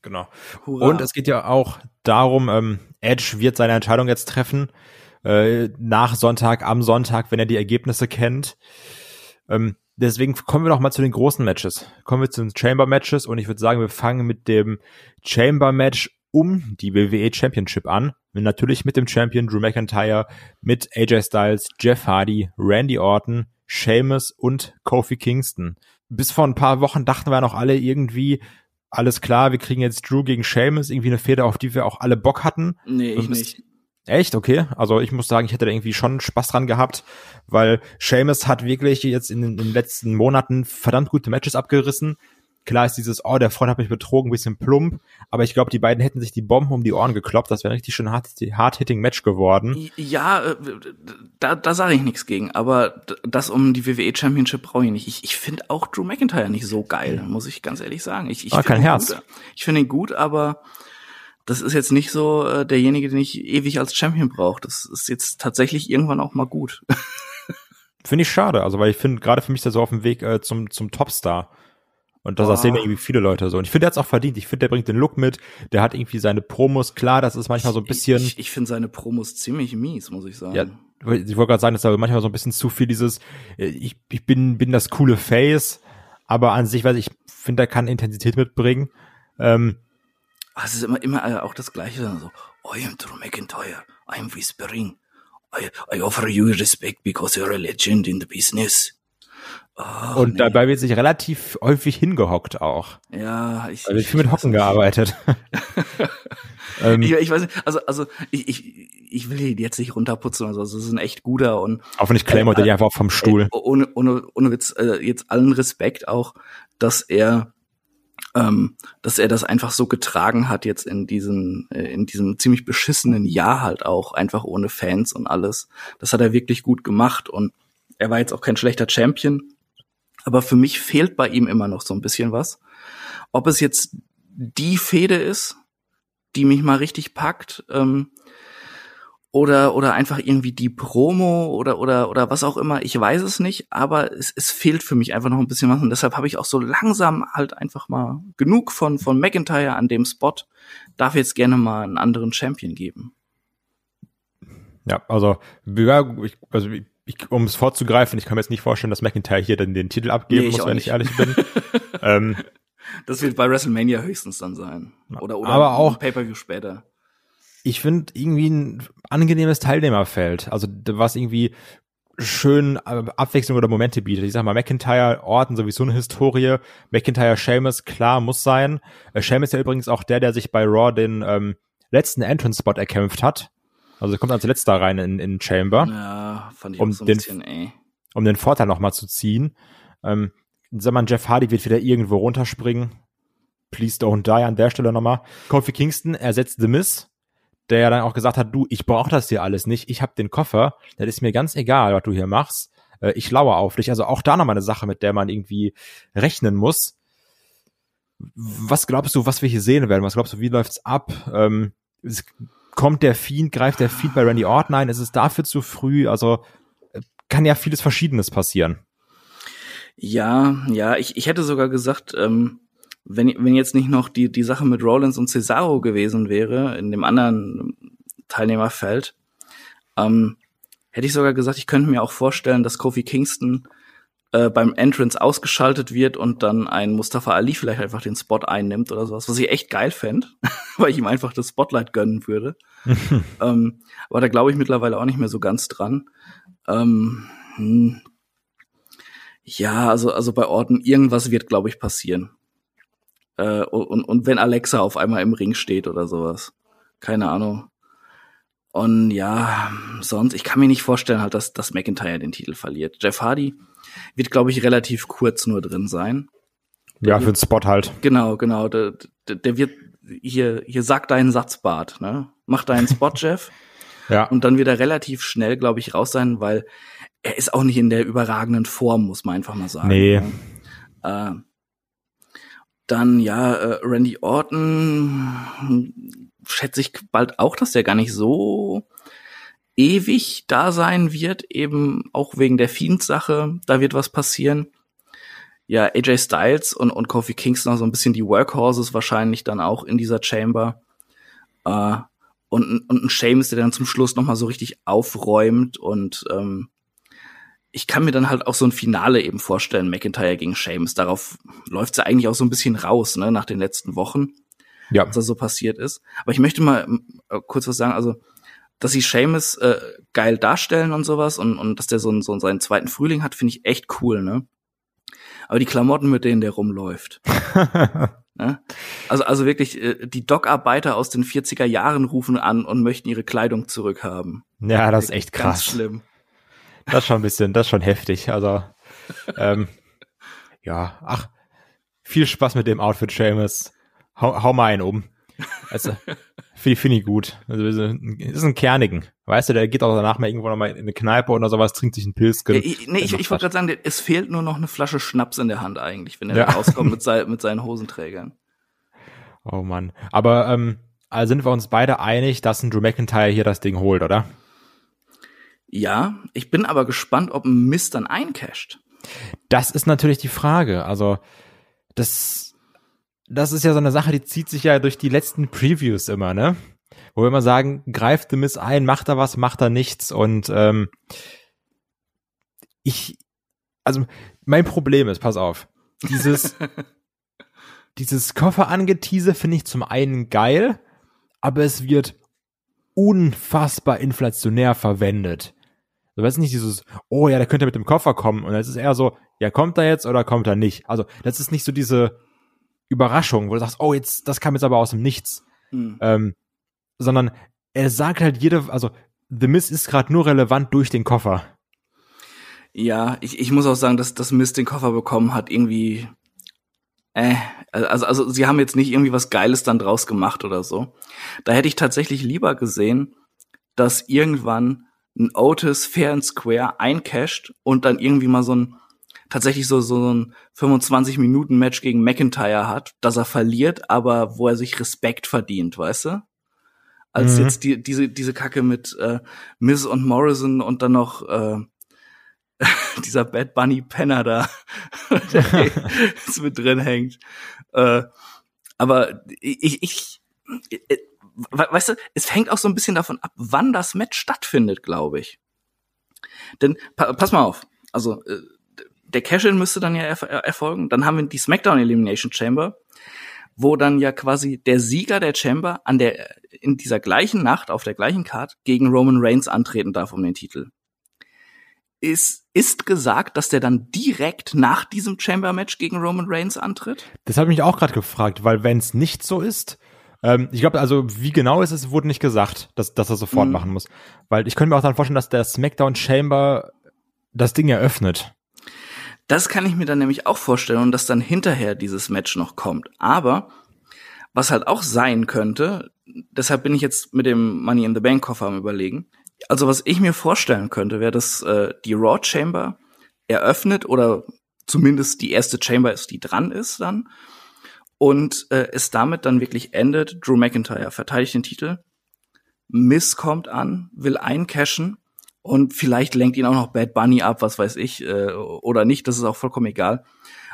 Genau. Hurra. Und es geht ja auch darum, ähm, Edge wird seine Entscheidung jetzt treffen äh, nach Sonntag, am Sonntag, wenn er die Ergebnisse kennt. Ähm, deswegen kommen wir noch mal zu den großen Matches. Kommen wir zu den Chamber Matches und ich würde sagen, wir fangen mit dem Chamber Match um die WWE Championship an. Natürlich mit dem Champion Drew McIntyre, mit AJ Styles, Jeff Hardy, Randy Orton, Sheamus und Kofi Kingston. Bis vor ein paar Wochen dachten wir noch alle irgendwie, alles klar, wir kriegen jetzt Drew gegen Sheamus, irgendwie eine Feder, auf die wir auch alle Bock hatten. Nee, ich nicht. Echt? Okay. Also ich muss sagen, ich hätte da irgendwie schon Spaß dran gehabt, weil Seamus hat wirklich jetzt in, in den letzten Monaten verdammt gute Matches abgerissen. Klar ist dieses, oh, der Freund hat mich betrogen, ein bisschen plump, aber ich glaube, die beiden hätten sich die Bomben um die Ohren gekloppt. Das wäre richtig schön hard-hitting Match geworden. Ja, äh, da, da sage ich nichts gegen, aber das um die WWE Championship brauche ich nicht. Ich, ich finde auch Drew McIntyre nicht so geil, muss ich ganz ehrlich sagen. Ich, ich ah, kein Herz. Gut, ich finde ihn gut, aber das ist jetzt nicht so äh, derjenige, den ich ewig als Champion brauche. Das ist jetzt tatsächlich irgendwann auch mal gut. finde ich schade, also weil ich finde, gerade für mich ist er so auf dem Weg äh, zum, zum Topstar. Und das, das sehen ja irgendwie viele Leute so. Und ich finde, er hat auch verdient. Ich finde, der bringt den Look mit. Der hat irgendwie seine Promos. Klar, das ist manchmal so ein bisschen. Ich, ich finde seine Promos ziemlich mies, muss ich sagen. Ja, ich wollte gerade sagen, dass da manchmal so ein bisschen zu viel dieses, äh, ich, ich bin, bin das coole Face. Aber an sich, weiß ich, finde, er kann Intensität mitbringen. Ähm, Ah, es ist immer, immer äh, auch das Gleiche. So, I am Drew McIntyre. I am whispering. I, I offer you respect because you're a legend in the business. Oh, und nee. dabei wird sich relativ häufig hingehockt auch. Ja, ich. Also ich viel mit Hocken gearbeitet. ähm, ich, ich, weiß nicht, also, also ich, ich, ich will ihn jetzt nicht runterputzen, also es ist ein echt guter und. Auch wenn ich Claymore äh, einfach vom Stuhl. Äh, ohne, ohne, ohne Witz, äh, jetzt allen Respekt auch, dass er ähm, dass er das einfach so getragen hat jetzt in diesem äh, in diesem ziemlich beschissenen Jahr halt auch einfach ohne Fans und alles. Das hat er wirklich gut gemacht und er war jetzt auch kein schlechter Champion, aber für mich fehlt bei ihm immer noch so ein bisschen was. Ob es jetzt die Fehde ist, die mich mal richtig packt. Ähm, oder oder einfach irgendwie die Promo oder oder oder was auch immer, ich weiß es nicht, aber es, es fehlt für mich einfach noch ein bisschen was und deshalb habe ich auch so langsam halt einfach mal genug von von McIntyre an dem Spot, darf jetzt gerne mal einen anderen Champion geben. Ja, also, ja, ich, also ich, um es vorzugreifen, ich kann mir jetzt nicht vorstellen, dass McIntyre hier dann den Titel abgeben nee, muss, wenn nicht. ich ehrlich bin. ähm, das wird bei WrestleMania höchstens dann sein. Oder, oder aber auch Pay-Per-View später ich finde irgendwie ein angenehmes Teilnehmerfeld. Also was irgendwie schön äh, Abwechslung oder Momente bietet. Ich sag mal, McIntyre, Orton sowieso eine Historie. McIntyre, Seamus, klar, muss sein. Äh, Seamus ist ja übrigens auch der, der sich bei Raw den ähm, letzten Entrance-Spot erkämpft hat. Also er kommt als letzter rein in, in Chamber. Ja, fand ich um so ein den, bisschen, ey. Um den Vorteil nochmal zu ziehen. Ähm, sag mal, Jeff Hardy wird wieder irgendwo runterspringen. Please don't die an der Stelle nochmal. Kofi Kingston ersetzt The Miz der ja dann auch gesagt hat, du, ich brauche das hier alles nicht, ich habe den Koffer, das ist mir ganz egal, was du hier machst, äh, ich lauere auf dich. Also auch da nochmal eine Sache, mit der man irgendwie rechnen muss. Was glaubst du, was wir hier sehen werden? Was glaubst du, wie läuft's ab? Ähm, kommt der Fiend, greift der Fiend bei Randy Orton ein? Ist es dafür zu früh? Also äh, kann ja vieles Verschiedenes passieren. Ja, ja, ich, ich hätte sogar gesagt, ähm, wenn, wenn jetzt nicht noch die, die Sache mit Rollins und Cesaro gewesen wäre, in dem anderen Teilnehmerfeld, ähm, hätte ich sogar gesagt, ich könnte mir auch vorstellen, dass Kofi Kingston äh, beim Entrance ausgeschaltet wird und dann ein Mustafa Ali vielleicht einfach den Spot einnimmt oder sowas, was ich echt geil fände, weil ich ihm einfach das Spotlight gönnen würde. ähm, aber da glaube ich mittlerweile auch nicht mehr so ganz dran. Ähm, hm. Ja, also, also bei Orten, irgendwas wird, glaube ich, passieren. Äh, und, und wenn Alexa auf einmal im Ring steht oder sowas. Keine Ahnung. Und ja, sonst, ich kann mir nicht vorstellen, halt, dass, dass McIntyre den Titel verliert. Jeff Hardy wird, glaube ich, relativ kurz nur drin sein. Der ja, für den Spot halt. Genau, genau. Der, der, wird hier, hier sagt deinen Satz, Bart, ne? Mach deinen Spot, Jeff. ja. Und dann wird er relativ schnell, glaube ich, raus sein, weil er ist auch nicht in der überragenden Form, muss man einfach mal sagen. Nee. Äh, dann ja, äh, Randy Orton schätze ich bald auch, dass der gar nicht so ewig da sein wird, eben auch wegen der Fiend-Sache. Da wird was passieren. Ja, AJ Styles und, und Kofi Kingston so ein bisschen die Workhorses wahrscheinlich dann auch in dieser Chamber. Äh, und, und ein Sheamus, der dann zum Schluss noch mal so richtig aufräumt und ähm, ich kann mir dann halt auch so ein Finale eben vorstellen, McIntyre gegen Sheamus. Darauf läuft sie ja eigentlich auch so ein bisschen raus, ne, nach den letzten Wochen, ja. was da so passiert ist. Aber ich möchte mal äh, kurz was sagen, also, dass sie Sheamus äh, geil darstellen und sowas und, und dass der so, so seinen zweiten Frühling hat, finde ich echt cool, ne? Aber die Klamotten, mit denen der rumläuft. ne? Also, also wirklich, äh, die Dockarbeiter aus den 40er Jahren rufen an und möchten ihre Kleidung zurückhaben. Ja, das ist echt krass. Ganz schlimm. Das ist schon ein bisschen, das ist schon heftig. Also, ähm, ja, ach, viel Spaß mit dem Outfit, Seamus. Hau, hau mal einen um. Also, finde find ich gut. Also, ist ein Kernigen. Weißt du, der geht auch danach mal irgendwo noch mal in eine Kneipe oder sowas, trinkt sich einen Pilz. Ja, ich, nee, ich, ich wollte gerade sagen, es fehlt nur noch eine Flasche Schnaps in der Hand eigentlich, wenn er ja. rauskommt mit, sein, mit seinen Hosenträgern. Oh Mann. Aber ähm, also sind wir uns beide einig, dass ein Drew McIntyre hier das Ding holt, oder? Ja, ich bin aber gespannt, ob ein Mist dann eincasht. Das ist natürlich die Frage. Also, das, das ist ja so eine Sache, die zieht sich ja durch die letzten Previews immer, ne? Wo wir immer sagen, greift The Miss ein, macht er was, macht er nichts. Und ähm, ich, also mein Problem ist, pass auf, dieses, dieses Kofferangetease finde ich zum einen geil, aber es wird unfassbar inflationär verwendet. Du weißt nicht dieses, oh ja, der könnte mit dem Koffer kommen. Und es ist eher so, ja, kommt er jetzt oder kommt er nicht? Also, das ist nicht so diese Überraschung, wo du sagst, oh, jetzt, das kam jetzt aber aus dem Nichts. Mhm. Ähm, sondern er sagt halt jede, also, The Miss ist gerade nur relevant durch den Koffer. Ja, ich, ich muss auch sagen, dass das Miss den Koffer bekommen hat, irgendwie, äh, also, also, sie haben jetzt nicht irgendwie was Geiles dann draus gemacht oder so. Da hätte ich tatsächlich lieber gesehen, dass irgendwann ein Otis fair and square eincasht und dann irgendwie mal so ein tatsächlich so, so ein 25-Minuten-Match gegen McIntyre hat, dass er verliert, aber wo er sich Respekt verdient, weißt du? Als mhm. jetzt die, diese, diese Kacke mit äh, Miz und Morrison und dann noch äh, dieser Bad Bunny Penner da, der jetzt mit drin hängt. Äh, aber ich, ich, ich, weißt du, es hängt auch so ein bisschen davon ab, wann das Match stattfindet, glaube ich. Denn pa pass mal auf, also äh, der Cash-In müsste dann ja er erfolgen. Dann haben wir die SmackDown Elimination Chamber, wo dann ja quasi der Sieger der Chamber an der in dieser gleichen Nacht auf der gleichen Card gegen Roman Reigns antreten darf um den Titel. Ist, ist gesagt, dass der dann direkt nach diesem Chamber-Match gegen Roman Reigns antritt? Das habe ich mich auch gerade gefragt, weil wenn es nicht so ist, ähm, ich glaube, also wie genau ist es, wurde nicht gesagt, dass, dass er sofort mhm. machen muss. Weil ich könnte mir auch dann vorstellen, dass der SmackDown Chamber das Ding eröffnet. Das kann ich mir dann nämlich auch vorstellen und dass dann hinterher dieses Match noch kommt. Aber was halt auch sein könnte, deshalb bin ich jetzt mit dem Money in the Bank Koffer am überlegen. Also was ich mir vorstellen könnte, wäre, dass äh, die Raw Chamber eröffnet oder zumindest die erste Chamber ist, die dran ist dann und äh, es damit dann wirklich endet. Drew McIntyre verteidigt den Titel. Miss kommt an, will eincashen und vielleicht lenkt ihn auch noch Bad Bunny ab, was weiß ich, äh, oder nicht, das ist auch vollkommen egal.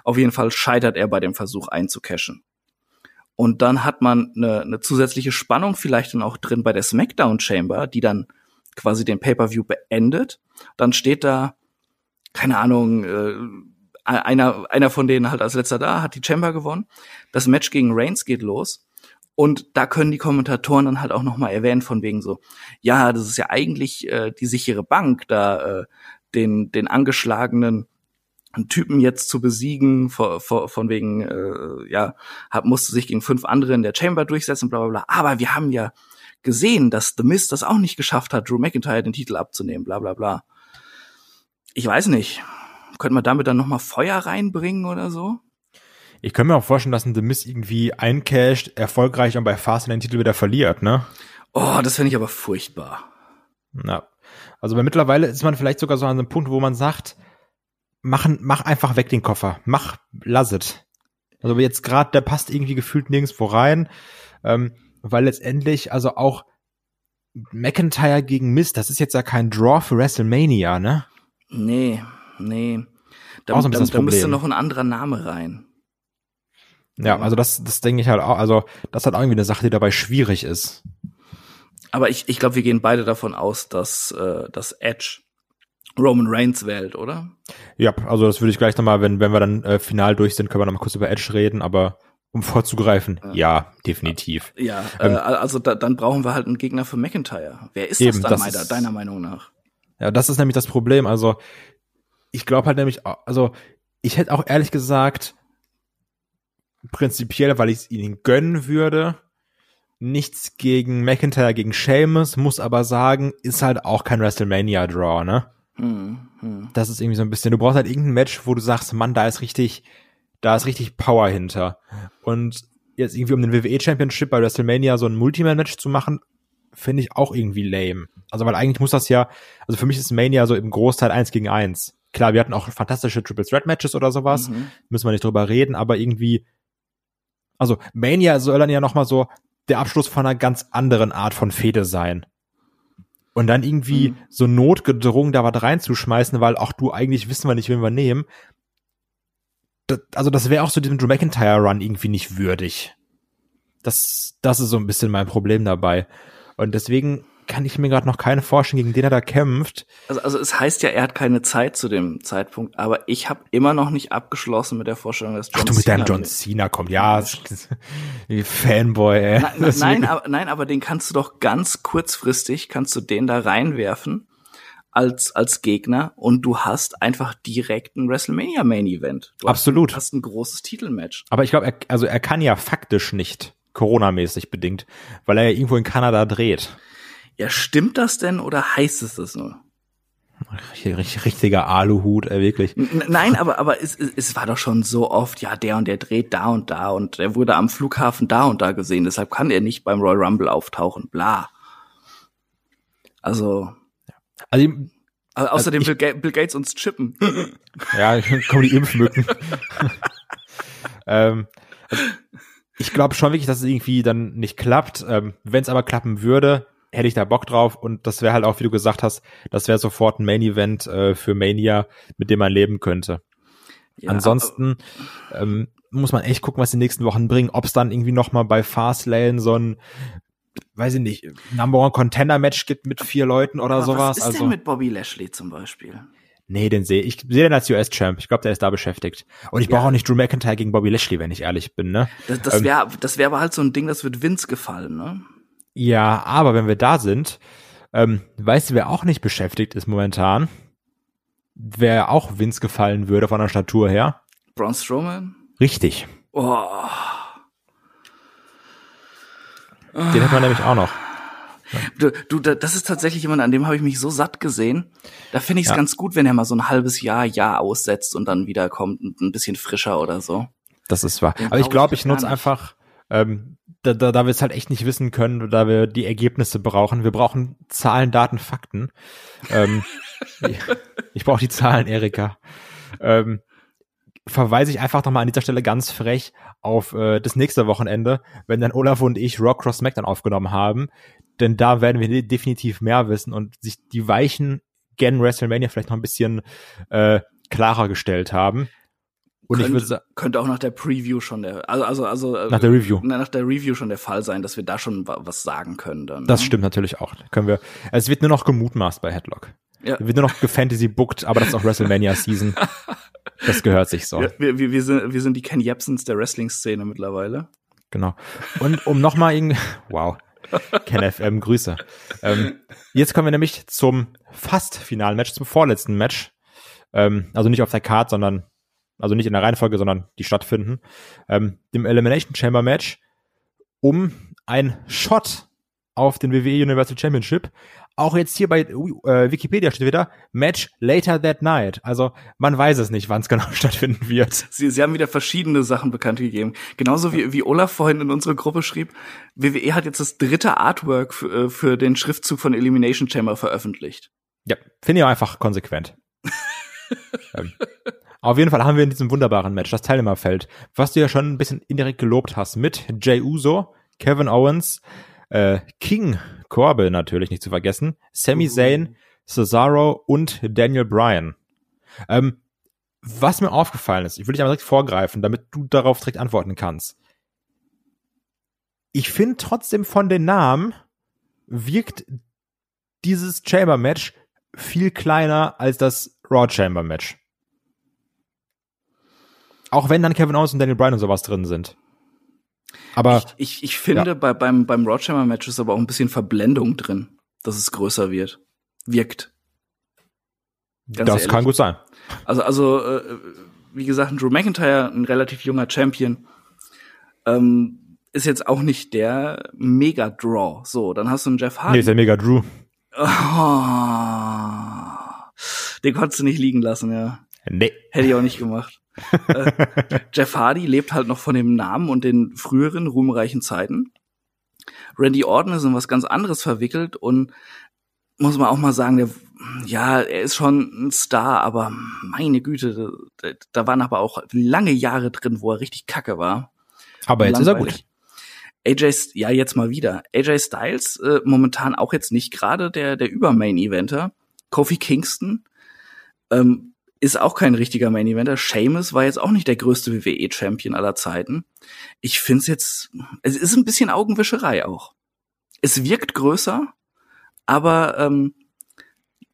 Auf jeden Fall scheitert er bei dem Versuch einzucashen. Und dann hat man eine, eine zusätzliche Spannung vielleicht dann auch drin bei der SmackDown Chamber, die dann quasi den Pay-per-View beendet. Dann steht da, keine Ahnung, äh, einer, einer von denen halt als letzter da, hat die Chamber gewonnen. Das Match gegen Reigns geht los. Und da können die Kommentatoren dann halt auch noch mal erwähnen von wegen so, ja, das ist ja eigentlich äh, die sichere Bank, da äh, den den angeschlagenen Typen jetzt zu besiegen, von, von wegen, äh, ja, hat, musste sich gegen fünf andere in der Chamber durchsetzen, bla bla bla. Aber wir haben ja gesehen, dass The Mist das auch nicht geschafft hat, Drew McIntyre den Titel abzunehmen, bla bla bla. Ich weiß nicht. Könnte man damit dann noch mal Feuer reinbringen oder so? Ich könnte mir auch vorstellen, dass ein The Miz irgendwie eincasht, erfolgreich und bei Fast den Titel wieder verliert, ne? Oh, das finde ich aber furchtbar. Ja. Also bei mittlerweile ist man vielleicht sogar so an einem Punkt, wo man sagt, mach, mach einfach weg den Koffer. Mach, lass it. Also jetzt gerade, der passt irgendwie gefühlt nirgendwo rein, ähm, weil letztendlich, also auch McIntyre gegen Miz, das ist jetzt ja kein Draw für WrestleMania, ne? Nee, nee. Da, da, da müsste noch ein anderer Name rein. Ja, also das, das denke ich halt auch, also das hat irgendwie eine Sache, die dabei schwierig ist. Aber ich, ich glaube, wir gehen beide davon aus, dass, äh, dass Edge Roman Reigns wählt, oder? Ja, also das würde ich gleich nochmal, wenn, wenn wir dann äh, final durch sind, können wir nochmal kurz über Edge reden, aber um vorzugreifen, ja, ja definitiv. Ja, ähm, äh, also da, dann brauchen wir halt einen Gegner für McIntyre. Wer ist eben, das dann das meiner, ist, deiner Meinung nach? Ja, das ist nämlich das Problem. Also ich glaube halt nämlich, also ich hätte auch ehrlich gesagt prinzipiell, weil ich es ihnen gönnen würde. Nichts gegen McIntyre, gegen Sheamus, muss aber sagen, ist halt auch kein WrestleMania-Draw, ne? Hm, hm. Das ist irgendwie so ein bisschen, du brauchst halt irgendein Match, wo du sagst, Mann, da ist richtig, da ist richtig Power hinter. Und jetzt irgendwie um den WWE Championship bei WrestleMania so ein Multiman-Match zu machen, finde ich auch irgendwie lame. Also, weil eigentlich muss das ja, also für mich ist Mania so im Großteil eins gegen eins. Klar, wir hatten auch fantastische Triple Threat Matches oder sowas, mhm. müssen wir nicht drüber reden, aber irgendwie also Mania soll dann ja nochmal so der Abschluss von einer ganz anderen Art von Fehde sein. Und dann irgendwie mhm. so notgedrungen da was reinzuschmeißen, weil auch du eigentlich wissen wir nicht, wen wir nehmen. Das, also das wäre auch so diesem Drew McIntyre Run irgendwie nicht würdig. Das, das ist so ein bisschen mein Problem dabei. Und deswegen kann ich mir gerade noch keine vorstellen, gegen den er da kämpft. Also, also es heißt ja, er hat keine Zeit zu dem Zeitpunkt, aber ich habe immer noch nicht abgeschlossen mit der Vorstellung, dass John Ach, du mit deinem John Cena kommt, ja, Fanboy. Ey. Na, na, nein, aber, nein, aber den kannst du doch ganz kurzfristig, kannst du den da reinwerfen als als Gegner und du hast einfach direkt ein WrestleMania Main Event. Du Absolut. Hast, hast ein großes Titelmatch. Aber ich glaube, er, also er kann ja faktisch nicht Corona-mäßig bedingt, weil er ja irgendwo in Kanada dreht. Ja, stimmt das denn oder heißt es das nur? richtiger Aluhut, äh, wirklich. Nein, aber, aber es, es war doch schon so oft, ja, der und der dreht da und da und er wurde am Flughafen da und da gesehen, deshalb kann er nicht beim Royal Rumble auftauchen, bla. Also. Also, Also außerdem also ich, will Bill Gates uns chippen. Ja, kommen die Impfmücken. ähm, also ich glaube schon wirklich, dass es irgendwie dann nicht klappt. Ähm, Wenn es aber klappen würde, hätte ich da Bock drauf und das wäre halt auch, wie du gesagt hast, das wäre sofort ein Main-Event äh, für Mania, mit dem man leben könnte. Ja, Ansonsten ähm, muss man echt gucken, was die nächsten Wochen bringen. Ob es dann irgendwie noch mal bei Fastlane so ein weiß ich nicht, Number One Contender Match gibt mit vier Leuten oder Aber sowas. Was ist also, denn mit Bobby Lashley zum Beispiel? Nee, den sehe ich. sehe den als US-Champ. Ich glaube, der ist da beschäftigt. Und ich ja. brauche auch nicht Drew McIntyre gegen Bobby Lashley, wenn ich ehrlich bin, ne? Das, das wäre ähm, das wäre aber halt so ein Ding, das wird Vince gefallen, ne? Ja, aber wenn wir da sind, ähm, weißt du, wer auch nicht beschäftigt ist momentan? Wer auch Vince gefallen würde von der Statur her? Braun Strowman? Richtig. Oh. Den hat man nämlich auch noch. Du, du, das ist tatsächlich jemand, an dem habe ich mich so satt gesehen. Da finde ich es ja. ganz gut, wenn er mal so ein halbes Jahr, Jahr aussetzt und dann wiederkommt, ein bisschen frischer oder so. Das ist wahr. Den Aber ich glaube, ich, ich nutze einfach, ähm, da, da, da wir es halt echt nicht wissen können, da wir die Ergebnisse brauchen. Wir brauchen Zahlen, Daten, Fakten. ähm, ich ich brauche die Zahlen, Erika. Ähm, verweise ich einfach nochmal an dieser Stelle ganz frech auf äh, das nächste Wochenende, wenn dann Olaf und ich Rock Cross SmackDown aufgenommen haben. Denn da werden wir definitiv mehr wissen und sich die Weichen gen WrestleMania vielleicht noch ein bisschen äh, klarer gestellt haben. Und könnte, ich würde sagen, könnte auch nach der Preview schon der, also, also, also äh, nach der Review, nach der Review schon der Fall sein, dass wir da schon was sagen können dann. Das ne? stimmt natürlich auch. Können wir. Es wird nur noch gemutmaßt bei Headlock. Ja. Wird nur noch gefantasy booked, aber das ist auch WrestleMania Season. Das gehört sich so. Wir, wir, wir, sind, wir sind die Ken Jebsens der Wrestling-Szene mittlerweile. Genau. Und um nochmal irgendwie, wow. Ken FM, Grüße. Ähm, jetzt kommen wir nämlich zum fast finalen Match, zum vorletzten Match. Ähm, also nicht auf der Card, sondern, also nicht in der Reihenfolge, sondern die stattfinden. Ähm, dem Elimination Chamber Match um ein Shot auf den WWE Universal Championship. Auch jetzt hier bei äh, Wikipedia steht wieder Match later that night. Also man weiß es nicht, wann es genau stattfinden wird. Sie, Sie haben wieder verschiedene Sachen bekannt gegeben. Genauso wie, wie Olaf vorhin in unsere Gruppe schrieb, WWE hat jetzt das dritte Artwork für, äh, für den Schriftzug von Elimination Chamber veröffentlicht. Ja, finde ich auch einfach konsequent. ähm, auf jeden Fall haben wir in diesem wunderbaren Match das Teilnehmerfeld, was du ja schon ein bisschen indirekt gelobt hast, mit Jay Uso, Kevin Owens, äh, King Corbin natürlich nicht zu vergessen, Sami Zayn, Cesaro und Daniel Bryan. Ähm, was mir aufgefallen ist, ich will dich aber direkt vorgreifen, damit du darauf direkt antworten kannst. Ich finde trotzdem von den Namen wirkt dieses Chamber Match viel kleiner als das Raw Chamber Match. Auch wenn dann Kevin Owens und Daniel Bryan und sowas drin sind. Aber ich, ich, ich finde, ja. bei, beim, beim Roadhammer Match ist aber auch ein bisschen Verblendung drin, dass es größer wird. Wirkt. Ganz das ehrlich. kann gut sein. Also, also, äh, wie gesagt, Drew McIntyre, ein relativ junger Champion, ähm, ist jetzt auch nicht der Mega-Draw. So, dann hast du einen Jeff Hardy. Nee, ist der Mega-Drew. Oh, den konntest du nicht liegen lassen, ja. Nee. Hätte ich auch nicht gemacht äh, Jeff Hardy lebt halt noch von dem Namen und den früheren ruhmreichen Zeiten. Randy Orton ist in was ganz anderes verwickelt und muss man auch mal sagen, der, ja, er ist schon ein Star, aber meine Güte, da, da waren aber auch lange Jahre drin, wo er richtig kacke war. Aber jetzt langweilig. ist er gut. AJ, ja, jetzt mal wieder. AJ Styles, äh, momentan auch jetzt nicht gerade der, der Über-Main-Eventer. Kofi Kingston, ähm, ist auch kein richtiger Main Eventer. Seamus war jetzt auch nicht der größte WWE Champion aller Zeiten. Ich finde es jetzt, es ist ein bisschen Augenwischerei auch. Es wirkt größer, aber ähm,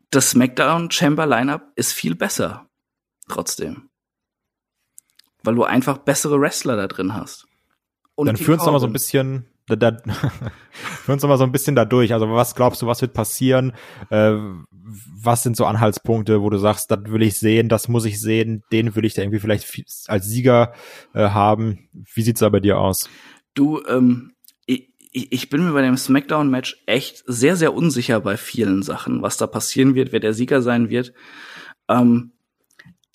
das SmackDown Chamber Lineup ist viel besser. Trotzdem. Weil du einfach bessere Wrestler da drin hast. Und Dann führ uns doch mal so ein bisschen da, da, führ uns mal so ein bisschen da durch. Also was glaubst du, was wird passieren? Äh, was sind so Anhaltspunkte, wo du sagst, das will ich sehen, das muss ich sehen, den will ich da irgendwie vielleicht als Sieger äh, haben. Wie sieht's da bei dir aus? Du, ähm, ich, ich bin mir bei dem Smackdown-Match echt sehr, sehr unsicher bei vielen Sachen, was da passieren wird, wer der Sieger sein wird. Ähm,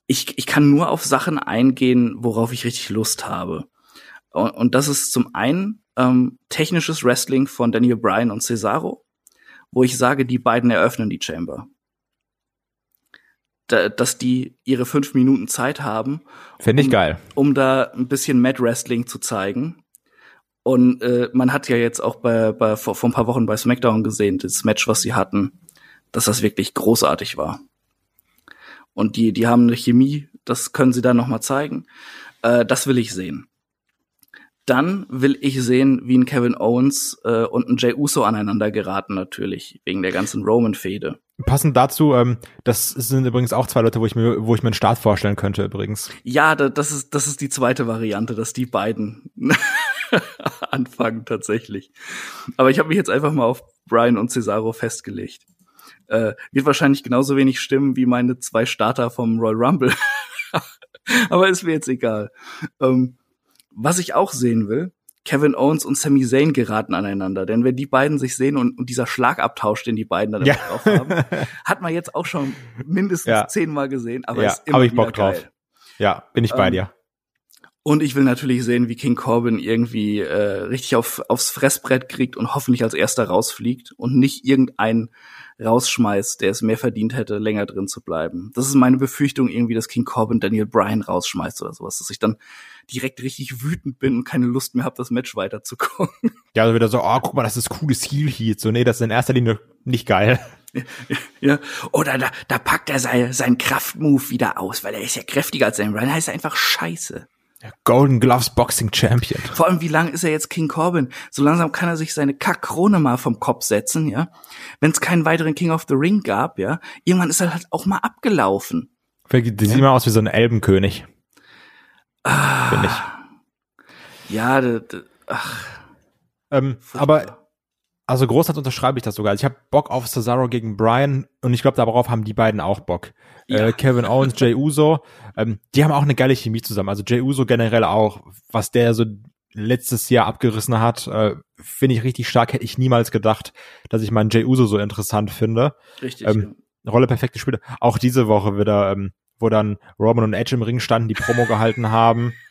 ich, ich kann nur auf Sachen eingehen, worauf ich richtig Lust habe. Und, und das ist zum einen ähm, technisches Wrestling von Daniel Bryan und Cesaro wo ich sage, die beiden eröffnen die Chamber. da, dass die ihre fünf Minuten Zeit haben. Finde ich um, geil. Um da ein bisschen Mad Wrestling zu zeigen. Und äh, man hat ja jetzt auch bei, bei vor, vor ein paar Wochen bei SmackDown gesehen, das Match, was sie hatten, dass das wirklich großartig war. Und die, die haben eine Chemie, das können sie dann noch mal zeigen. Äh, das will ich sehen. Dann will ich sehen, wie ein Kevin Owens äh, und ein Jay Uso aneinander geraten, natürlich, wegen der ganzen Roman-Fehde. Passend dazu, ähm, das sind übrigens auch zwei Leute, wo ich mir, wo ich mir einen Start vorstellen könnte, übrigens. Ja, da, das ist, das ist die zweite Variante, dass die beiden anfangen tatsächlich. Aber ich habe mich jetzt einfach mal auf Brian und Cesaro festgelegt. Äh, wird wahrscheinlich genauso wenig stimmen wie meine zwei Starter vom Royal Rumble. Aber ist mir jetzt egal. Ähm, was ich auch sehen will, Kevin Owens und Sami Zayn geraten aneinander. Denn wenn die beiden sich sehen und, und dieser Schlagabtausch, den die beiden dann Ja. drauf haben, hat man jetzt auch schon mindestens Ja. zehnmal gesehen. Aber Ja, ist immer hab ich Bock drauf. geil. Ja, bin ich bei Ähm, dir. Und ich will natürlich sehen, wie King Corbin irgendwie äh, richtig auf, aufs Fressbrett kriegt und hoffentlich als erster rausfliegt und nicht irgendeinen rausschmeißt, der es mehr verdient hätte, länger drin zu bleiben. Das ist meine Befürchtung irgendwie, dass King Corbin Daniel Bryan rausschmeißt oder sowas, dass ich dann direkt richtig wütend bin und keine Lust mehr habe, das Match weiter zu gucken. Ja, also wieder so, oh, guck mal, das ist cooles Heel Heat. So, nee, das ist in erster Linie nicht geil. ja. Oder da, da packt er sein, seinen Kraftmove wieder aus, weil er ist ja kräftiger als Daniel Bryan. Er ist einfach scheiße. Golden Gloves Boxing Champion. Vor allem, wie lang ist er jetzt King Corbin? So langsam kann er sich seine Kackkrone mal vom Kopf setzen, ja. Wenn es keinen weiteren King of the Ring gab, ja, irgendwann ist er halt auch mal abgelaufen. Die sieht immer aus wie so ein Elbenkönig. Finde ich. Ja, d- d- ach, Ähm, aber also großartig unterschreibe ich das sogar. Also ich habe Bock auf Cesaro gegen Brian und ich glaube, darauf haben die beiden auch Bock. Ja. Äh, Kevin Owens, Jay Uso, ähm, die haben auch eine geile Chemie zusammen. Also Jay Uso generell auch, was der so letztes Jahr abgerissen hat, äh, finde ich richtig stark. Hätte ich niemals gedacht, dass ich meinen Jay Uso so interessant finde. richtig. Ähm, Rolle perfekte Spiele. Auch diese Woche wieder, ähm, wo dann Roman und Edge im Ring standen, die Promo gehalten haben.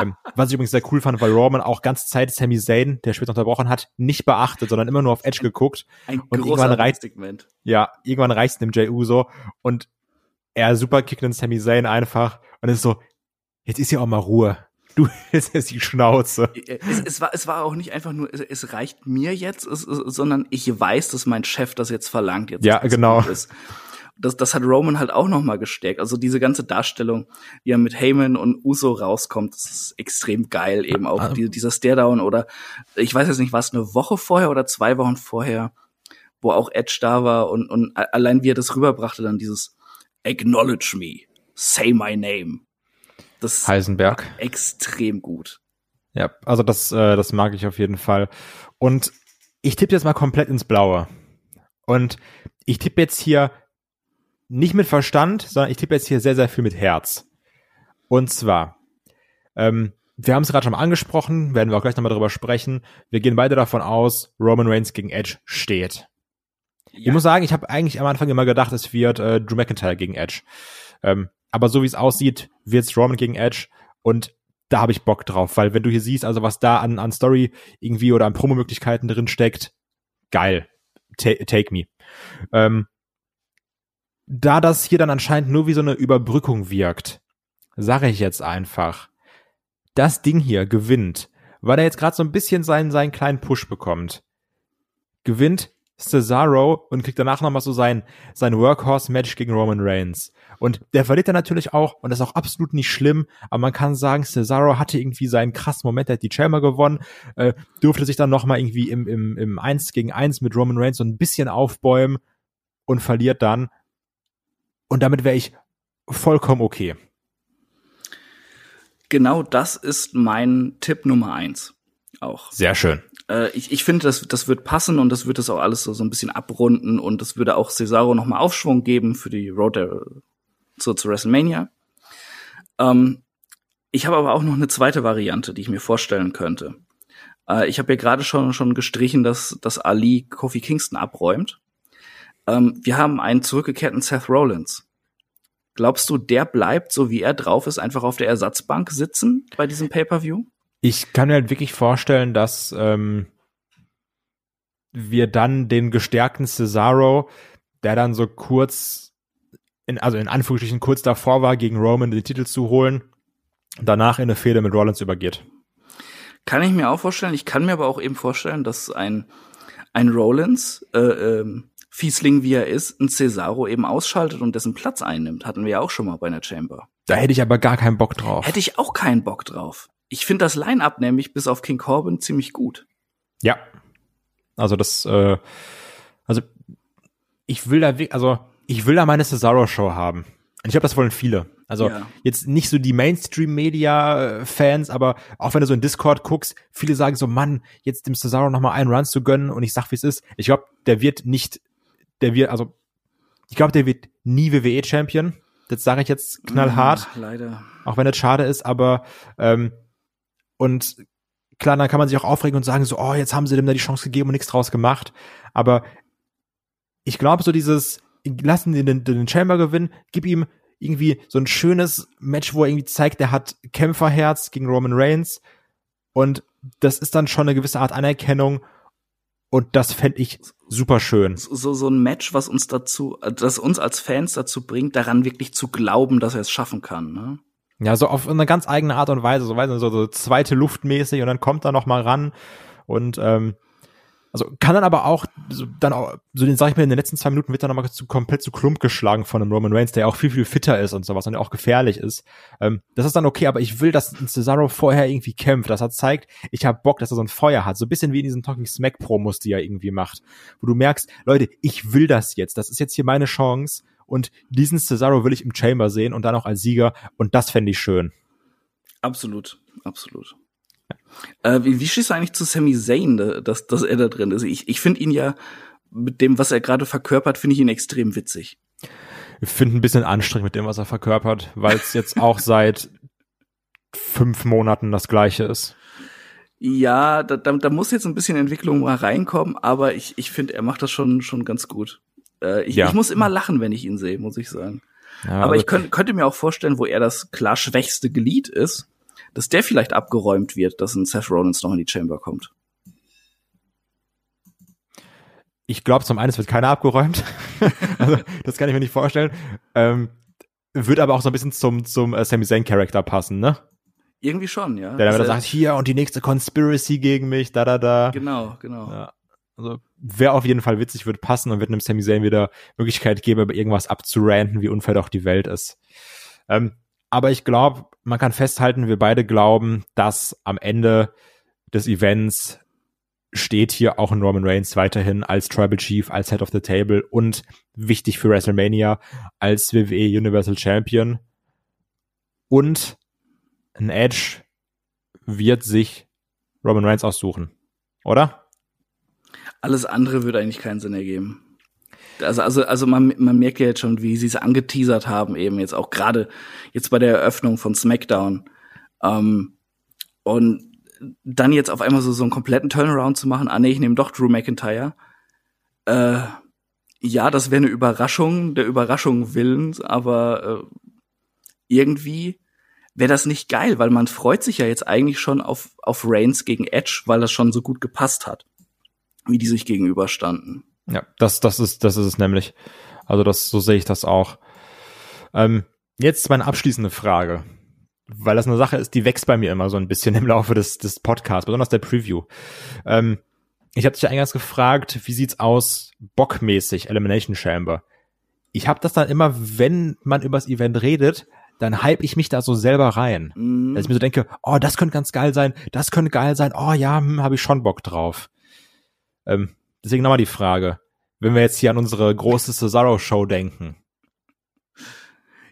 Ähm, was ich übrigens sehr cool fand, weil Roman auch ganze Zeit Sami Zayn, der später unterbrochen hat, nicht beachtet, sondern immer nur auf Edge geguckt. Ein und irgendwann reizt- Segment. Ja, irgendwann reißt dem Jay Uso und er super kickt den Sami Zayn einfach und ist so, jetzt ist ja auch mal Ruhe. Du, jetzt ist die Schnauze. Es, es, war, es war auch nicht einfach nur, es, es reicht mir jetzt, es, es, sondern ich weiß, dass mein Chef das jetzt verlangt. Jetzt, Ja, es genau. Ist. Das, das hat Roman halt auch noch mal gestärkt. Also diese ganze Darstellung, wie er mit Heyman und Uso rauskommt, das ist extrem geil. Eben auch Ah. die, dieser Staredown oder ich weiß jetzt nicht, was eine Woche vorher oder zwei Wochen vorher, wo auch Edge da war und, und allein wie er das rüberbrachte, dann dieses Acknowledge me, say my name. Das ist Heisenberg. extrem gut. Ja, also das, äh, das mag ich auf jeden Fall. Und ich tippe jetzt mal komplett ins Blaue. Und ich tippe jetzt hier nicht mit Verstand, sondern ich tippe jetzt hier sehr, sehr viel mit Herz. Und zwar, ähm, wir haben es gerade schon mal angesprochen, werden wir auch gleich nochmal drüber sprechen. Wir gehen beide davon aus, Roman Reigns gegen Edge steht. Ich muss sagen, ich habe eigentlich am Anfang immer gedacht, es wird äh, Drew McIntyre gegen Edge. Ähm, aber so wie es aussieht, wird's Roman gegen Edge und da habe ich Bock drauf, weil wenn du hier siehst, also was da an, an Story irgendwie oder an Promomöglichkeiten drin steckt, geil. Ta take me. Ähm, da das hier dann anscheinend nur wie so eine Überbrückung wirkt, sage ich jetzt einfach, das Ding hier gewinnt, weil er jetzt gerade so ein bisschen seinen, seinen kleinen Push bekommt. Gewinnt Cesaro und kriegt danach nochmal so sein, sein Workhorse-Match gegen Roman Reigns. Und der verliert dann natürlich auch, und das ist auch absolut nicht schlimm, aber man kann sagen, Cesaro hatte irgendwie seinen krassen Moment, der hat die Chamber gewonnen, äh, durfte sich dann nochmal irgendwie im, im, im 1 gegen 1 mit Roman Reigns so ein bisschen aufbäumen und verliert dann. Und damit wäre ich vollkommen okay. Genau das ist mein Tipp Nummer eins. Auch. Sehr schön. Äh, ich ich finde, das, das wird passen und das wird das auch alles so, so ein bisschen abrunden und das würde auch Cesaro nochmal Aufschwung geben für die Road zu, zu WrestleMania. Ähm, ich habe aber auch noch eine zweite Variante, die ich mir vorstellen könnte. Äh, ich habe ja gerade schon, schon gestrichen, dass, dass Ali Kofi Kingston abräumt. Ähm, wir haben einen zurückgekehrten Seth Rollins. Glaubst du, der bleibt, so wie er drauf ist, einfach auf der Ersatzbank sitzen bei diesem Pay-Per-View? Ich kann mir halt wirklich vorstellen, dass ähm, wir dann den gestärkten Cesaro, der dann so kurz in, also in Anführungsstrichen kurz davor war, gegen Roman den Titel zu holen, danach in eine Fehde mit Rollins übergeht. Kann ich mir auch vorstellen. Ich kann mir aber auch eben vorstellen, dass ein, ein Rollins, äh, ähm, Fiesling wie er ist, ein Cesaro eben ausschaltet und dessen Platz einnimmt. Hatten wir ja auch schon mal bei einer Chamber. Da hätte ich aber gar keinen Bock drauf. Hätte ich auch keinen Bock drauf. Ich finde das Line-Up nämlich bis auf King Corbin ziemlich gut. Ja. Also das, äh, also ich will da, also ich will da meine Cesaro-Show haben. Und ich glaube, das wollen viele. Also ja. jetzt nicht so die Mainstream-Media-Fans, aber auch wenn du so in Discord guckst, viele sagen so, Mann, jetzt dem Cesaro noch mal einen Run zu gönnen und ich sag, wie es ist. Ich glaube, der wird nicht, der wird, also ich glaube, der wird nie WWE-Champion. Das sage ich jetzt knallhart. Ja, leider. Auch wenn das schade ist, aber ähm, und klar, dann kann man sich auch aufregen und sagen so, oh, jetzt haben sie dem da die Chance gegeben und nichts draus gemacht. Aber ich glaube, so dieses, lassen den, den, den Chamber gewinnen, gib ihm irgendwie so ein schönes Match, wo er irgendwie zeigt, der hat Kämpferherz gegen Roman Reigns und das ist dann schon eine gewisse Art Anerkennung und das fände ich super schön. So, so ein Match, was uns dazu, das uns als Fans dazu bringt, daran wirklich zu glauben, dass er es schaffen kann, ne? Ja, so auf eine ganz eigene Art und Weise, so, weiß nicht, so, so zweite Luftmäßig und dann kommt er noch mal ran und ähm, also kann dann aber auch so, dann auch, so den sag ich mir, in den letzten zwei Minuten wird dann nochmal zu, komplett zu Klump geschlagen von einem Roman Reigns, der ja auch viel, viel fitter ist und sowas und der auch gefährlich ist. Ähm, das ist dann okay, aber ich will, dass Cesaro vorher irgendwie kämpft, dass er zeigt, ich habe Bock, dass er so ein Feuer hat. So ein bisschen wie in diesen Talking Smack Promos, die er irgendwie macht. Wo du merkst, Leute, ich will das jetzt. Das ist jetzt hier meine Chance. Und diesen Cesaro will ich im Chamber sehen und dann auch als Sieger. Und das fände ich schön. Absolut, absolut. Äh, wie, wie stehst du eigentlich zu Sami Zayn, dass, dass er da drin ist? Ich, ich finde ihn ja, mit dem, was er gerade verkörpert, finde ich ihn extrem witzig. Ich finde ein bisschen anstrengend mit dem, was er verkörpert, weil es jetzt auch seit fünf Monaten das gleiche ist. Ja, da, da, da muss jetzt ein bisschen Entwicklung mal reinkommen, aber ich, ich finde, er macht das schon, schon ganz gut. Äh, ich, ja. ich muss immer lachen, wenn ich ihn sehe, muss ich sagen. Ja, aber also ich könnt, könnte mir auch vorstellen, wo er das klar schwächste Glied ist, dass der vielleicht abgeräumt wird, dass ein Seth Rollins noch in die Chamber kommt. Ich glaube, zum einen, es wird keiner abgeräumt. also, das kann ich mir nicht vorstellen. Ähm, wird aber auch so ein bisschen zum, zum äh, Sami Zayn Charakter passen, ne? Irgendwie schon, ja. Der dann also, sagt, hier und die nächste Conspiracy gegen mich, da, da, da. Genau, genau. Ja. Also, wäre auf jeden Fall witzig, wird passen und wird einem Sami Zayn wieder Möglichkeit geben, über irgendwas abzuranten, wie unfair doch die Welt ist. Ähm, aber ich glaube, man kann festhalten, wir beide glauben, dass am Ende des Events steht hier auch ein Roman Reigns weiterhin als Tribal Chief, als Head of the Table und wichtig für WrestleMania als WWE Universal Champion. Und ein Edge wird sich Roman Reigns aussuchen, oder? Alles andere würde eigentlich keinen Sinn ergeben. Also, also, also man, man merkt ja jetzt schon, wie sie es angeteasert haben, eben jetzt auch gerade jetzt bei der Eröffnung von SmackDown. Ähm, und dann jetzt auf einmal so, so einen kompletten Turnaround zu machen, ah nee, ich nehme doch Drew McIntyre. Äh, ja, das wäre eine Überraschung, der Überraschung willens, aber äh, irgendwie wäre das nicht geil, weil man freut sich ja jetzt eigentlich schon auf, auf Reigns gegen Edge, weil das schon so gut gepasst hat, wie die sich gegenüberstanden. Ja, das, das ist, das ist es nämlich. Also das, so sehe ich das auch. Ähm, jetzt meine abschließende Frage, weil das eine Sache ist, die wächst bei mir immer so ein bisschen im Laufe des, des Podcasts, besonders der Preview. Ähm, ich habe dich ja eingangs gefragt, wie sieht's aus bockmäßig Elimination Chamber? Ich habe das dann immer, wenn man übers Event redet, dann hype ich mich da so selber rein. Mhm. Dass ich mir so denke, oh, das könnte ganz geil sein, das könnte geil sein, oh ja, hm, habe ich schon Bock drauf. Ähm, Deswegen nochmal die Frage, wenn wir jetzt hier an unsere große Cesaro-Show denken.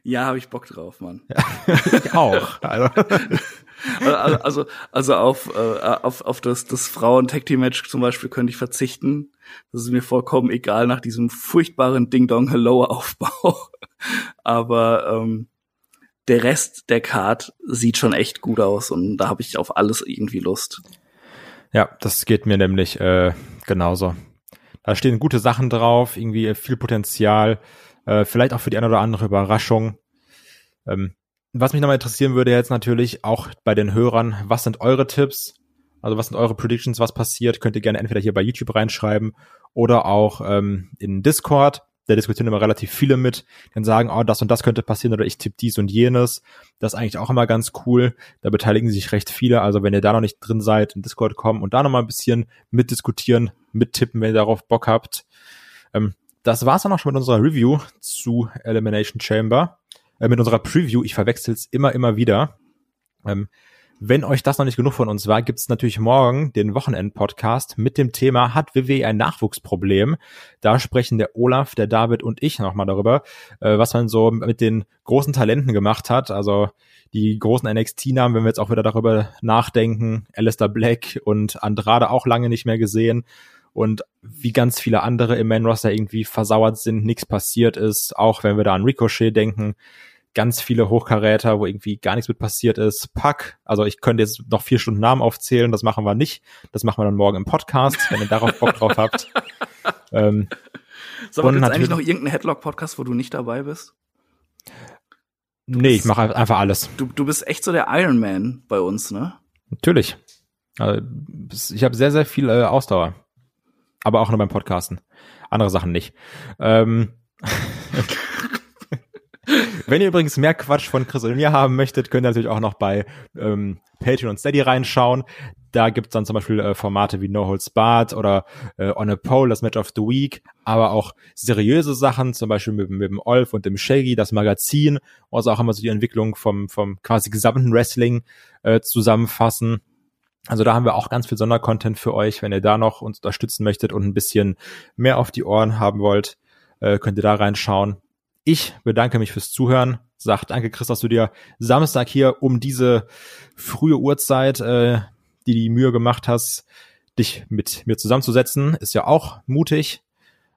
Ja, habe ich Bock drauf, Mann. ich auch. Also, also, also, also auf, äh, auf, auf das, das Frauen-Tag-Team-Match zum Beispiel könnte ich verzichten. Das ist mir vollkommen egal nach diesem furchtbaren Ding-Dong-Hello-Aufbau. Aber ähm, der Rest der Card sieht schon echt gut aus und da habe ich auf alles irgendwie Lust. Ja, das geht mir nämlich äh, genauso. Da stehen gute Sachen drauf, irgendwie viel Potenzial, äh, vielleicht auch für die eine oder andere Überraschung. Ähm, was mich nochmal interessieren würde jetzt natürlich auch bei den Hörern, was sind eure Tipps? Also was sind eure Predictions, was passiert? Könnt ihr gerne entweder hier bei YouTube reinschreiben oder auch ähm, in Discord. Da diskutieren immer relativ viele mit, dann sagen, oh, das und das könnte passieren oder ich tippe dies und jenes. Das ist eigentlich auch immer ganz cool. Da beteiligen sich recht viele. Also wenn ihr da noch nicht drin seid, in Discord kommen und da noch mal ein bisschen mitdiskutieren, mittippen, wenn ihr darauf Bock habt. Ähm, das war's dann auch schon mit unserer Review zu Elimination Chamber. Äh, mit unserer Preview. Ich verwechsel es immer, immer wieder. Ähm, wenn euch das noch nicht genug von uns war, gibt es natürlich morgen den Wochenend-Podcast mit dem Thema Hat WWE ein Nachwuchsproblem? Da sprechen der Olaf, der David und ich nochmal darüber, äh, was man so mit den großen Talenten gemacht hat. Also die großen NXT-Namen, wenn wir jetzt auch wieder darüber nachdenken, Alistair Black und Andrade auch lange nicht mehr gesehen und wie ganz viele andere im Main-Roster irgendwie versauert sind, nichts passiert ist, auch wenn wir da an Ricochet denken, ganz viele Hochkaräter, wo irgendwie gar nichts mit passiert ist. Pack, also ich könnte jetzt noch vier Stunden Namen aufzählen, das machen wir nicht. Das machen wir dann morgen im Podcast, wenn ihr darauf Bock drauf habt. Ähm, Sag mal, gibt's eigentlich noch irgendeinen Headlock-Podcast, wo du nicht dabei bist? Du nee, bist, ich mache einfach alles. Du, du bist echt so der Iron Man bei uns, ne? Natürlich. Also, ich habe sehr, sehr viel äh, Ausdauer. Aber auch nur beim Podcasten. Andere Sachen nicht. Ähm, Wenn ihr übrigens mehr Quatsch von Chris und mir haben möchtet, könnt ihr natürlich auch noch bei ähm, Patreon und Steady reinschauen. Da gibt's dann zum Beispiel äh, Formate wie No Holds Barred oder äh, On a Pole, das Match of the Week, aber auch seriöse Sachen, zum Beispiel mit, mit dem Olf und dem Shaggy, das Magazin, also auch immer so die Entwicklung vom, vom quasi gesamten Wrestling äh, zusammenfassen. Also da haben wir auch ganz viel Sondercontent für euch. Wenn ihr da noch uns unterstützen möchtet und ein bisschen mehr auf die Ohren haben wollt, äh, könnt ihr da reinschauen. Ich bedanke mich fürs Zuhören. Sag danke, Chris, dass du dir Samstag hier um diese frühe Uhrzeit äh, die die Mühe gemacht hast, dich mit mir zusammenzusetzen. Ist ja auch mutig.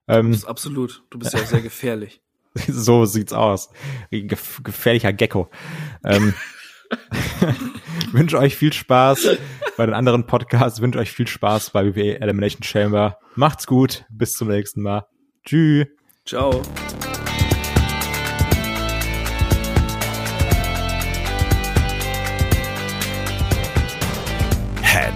Ähm, absolut. Du bist ja sehr gefährlich. so sieht's aus. Gef gefährlicher Gecko. ähm, wünsche euch viel Spaß bei den anderen Podcasts. Wünsche euch viel Spaß bei WWE Elimination Chamber. Macht's gut. Bis zum nächsten Mal. Tschüss. Ciao.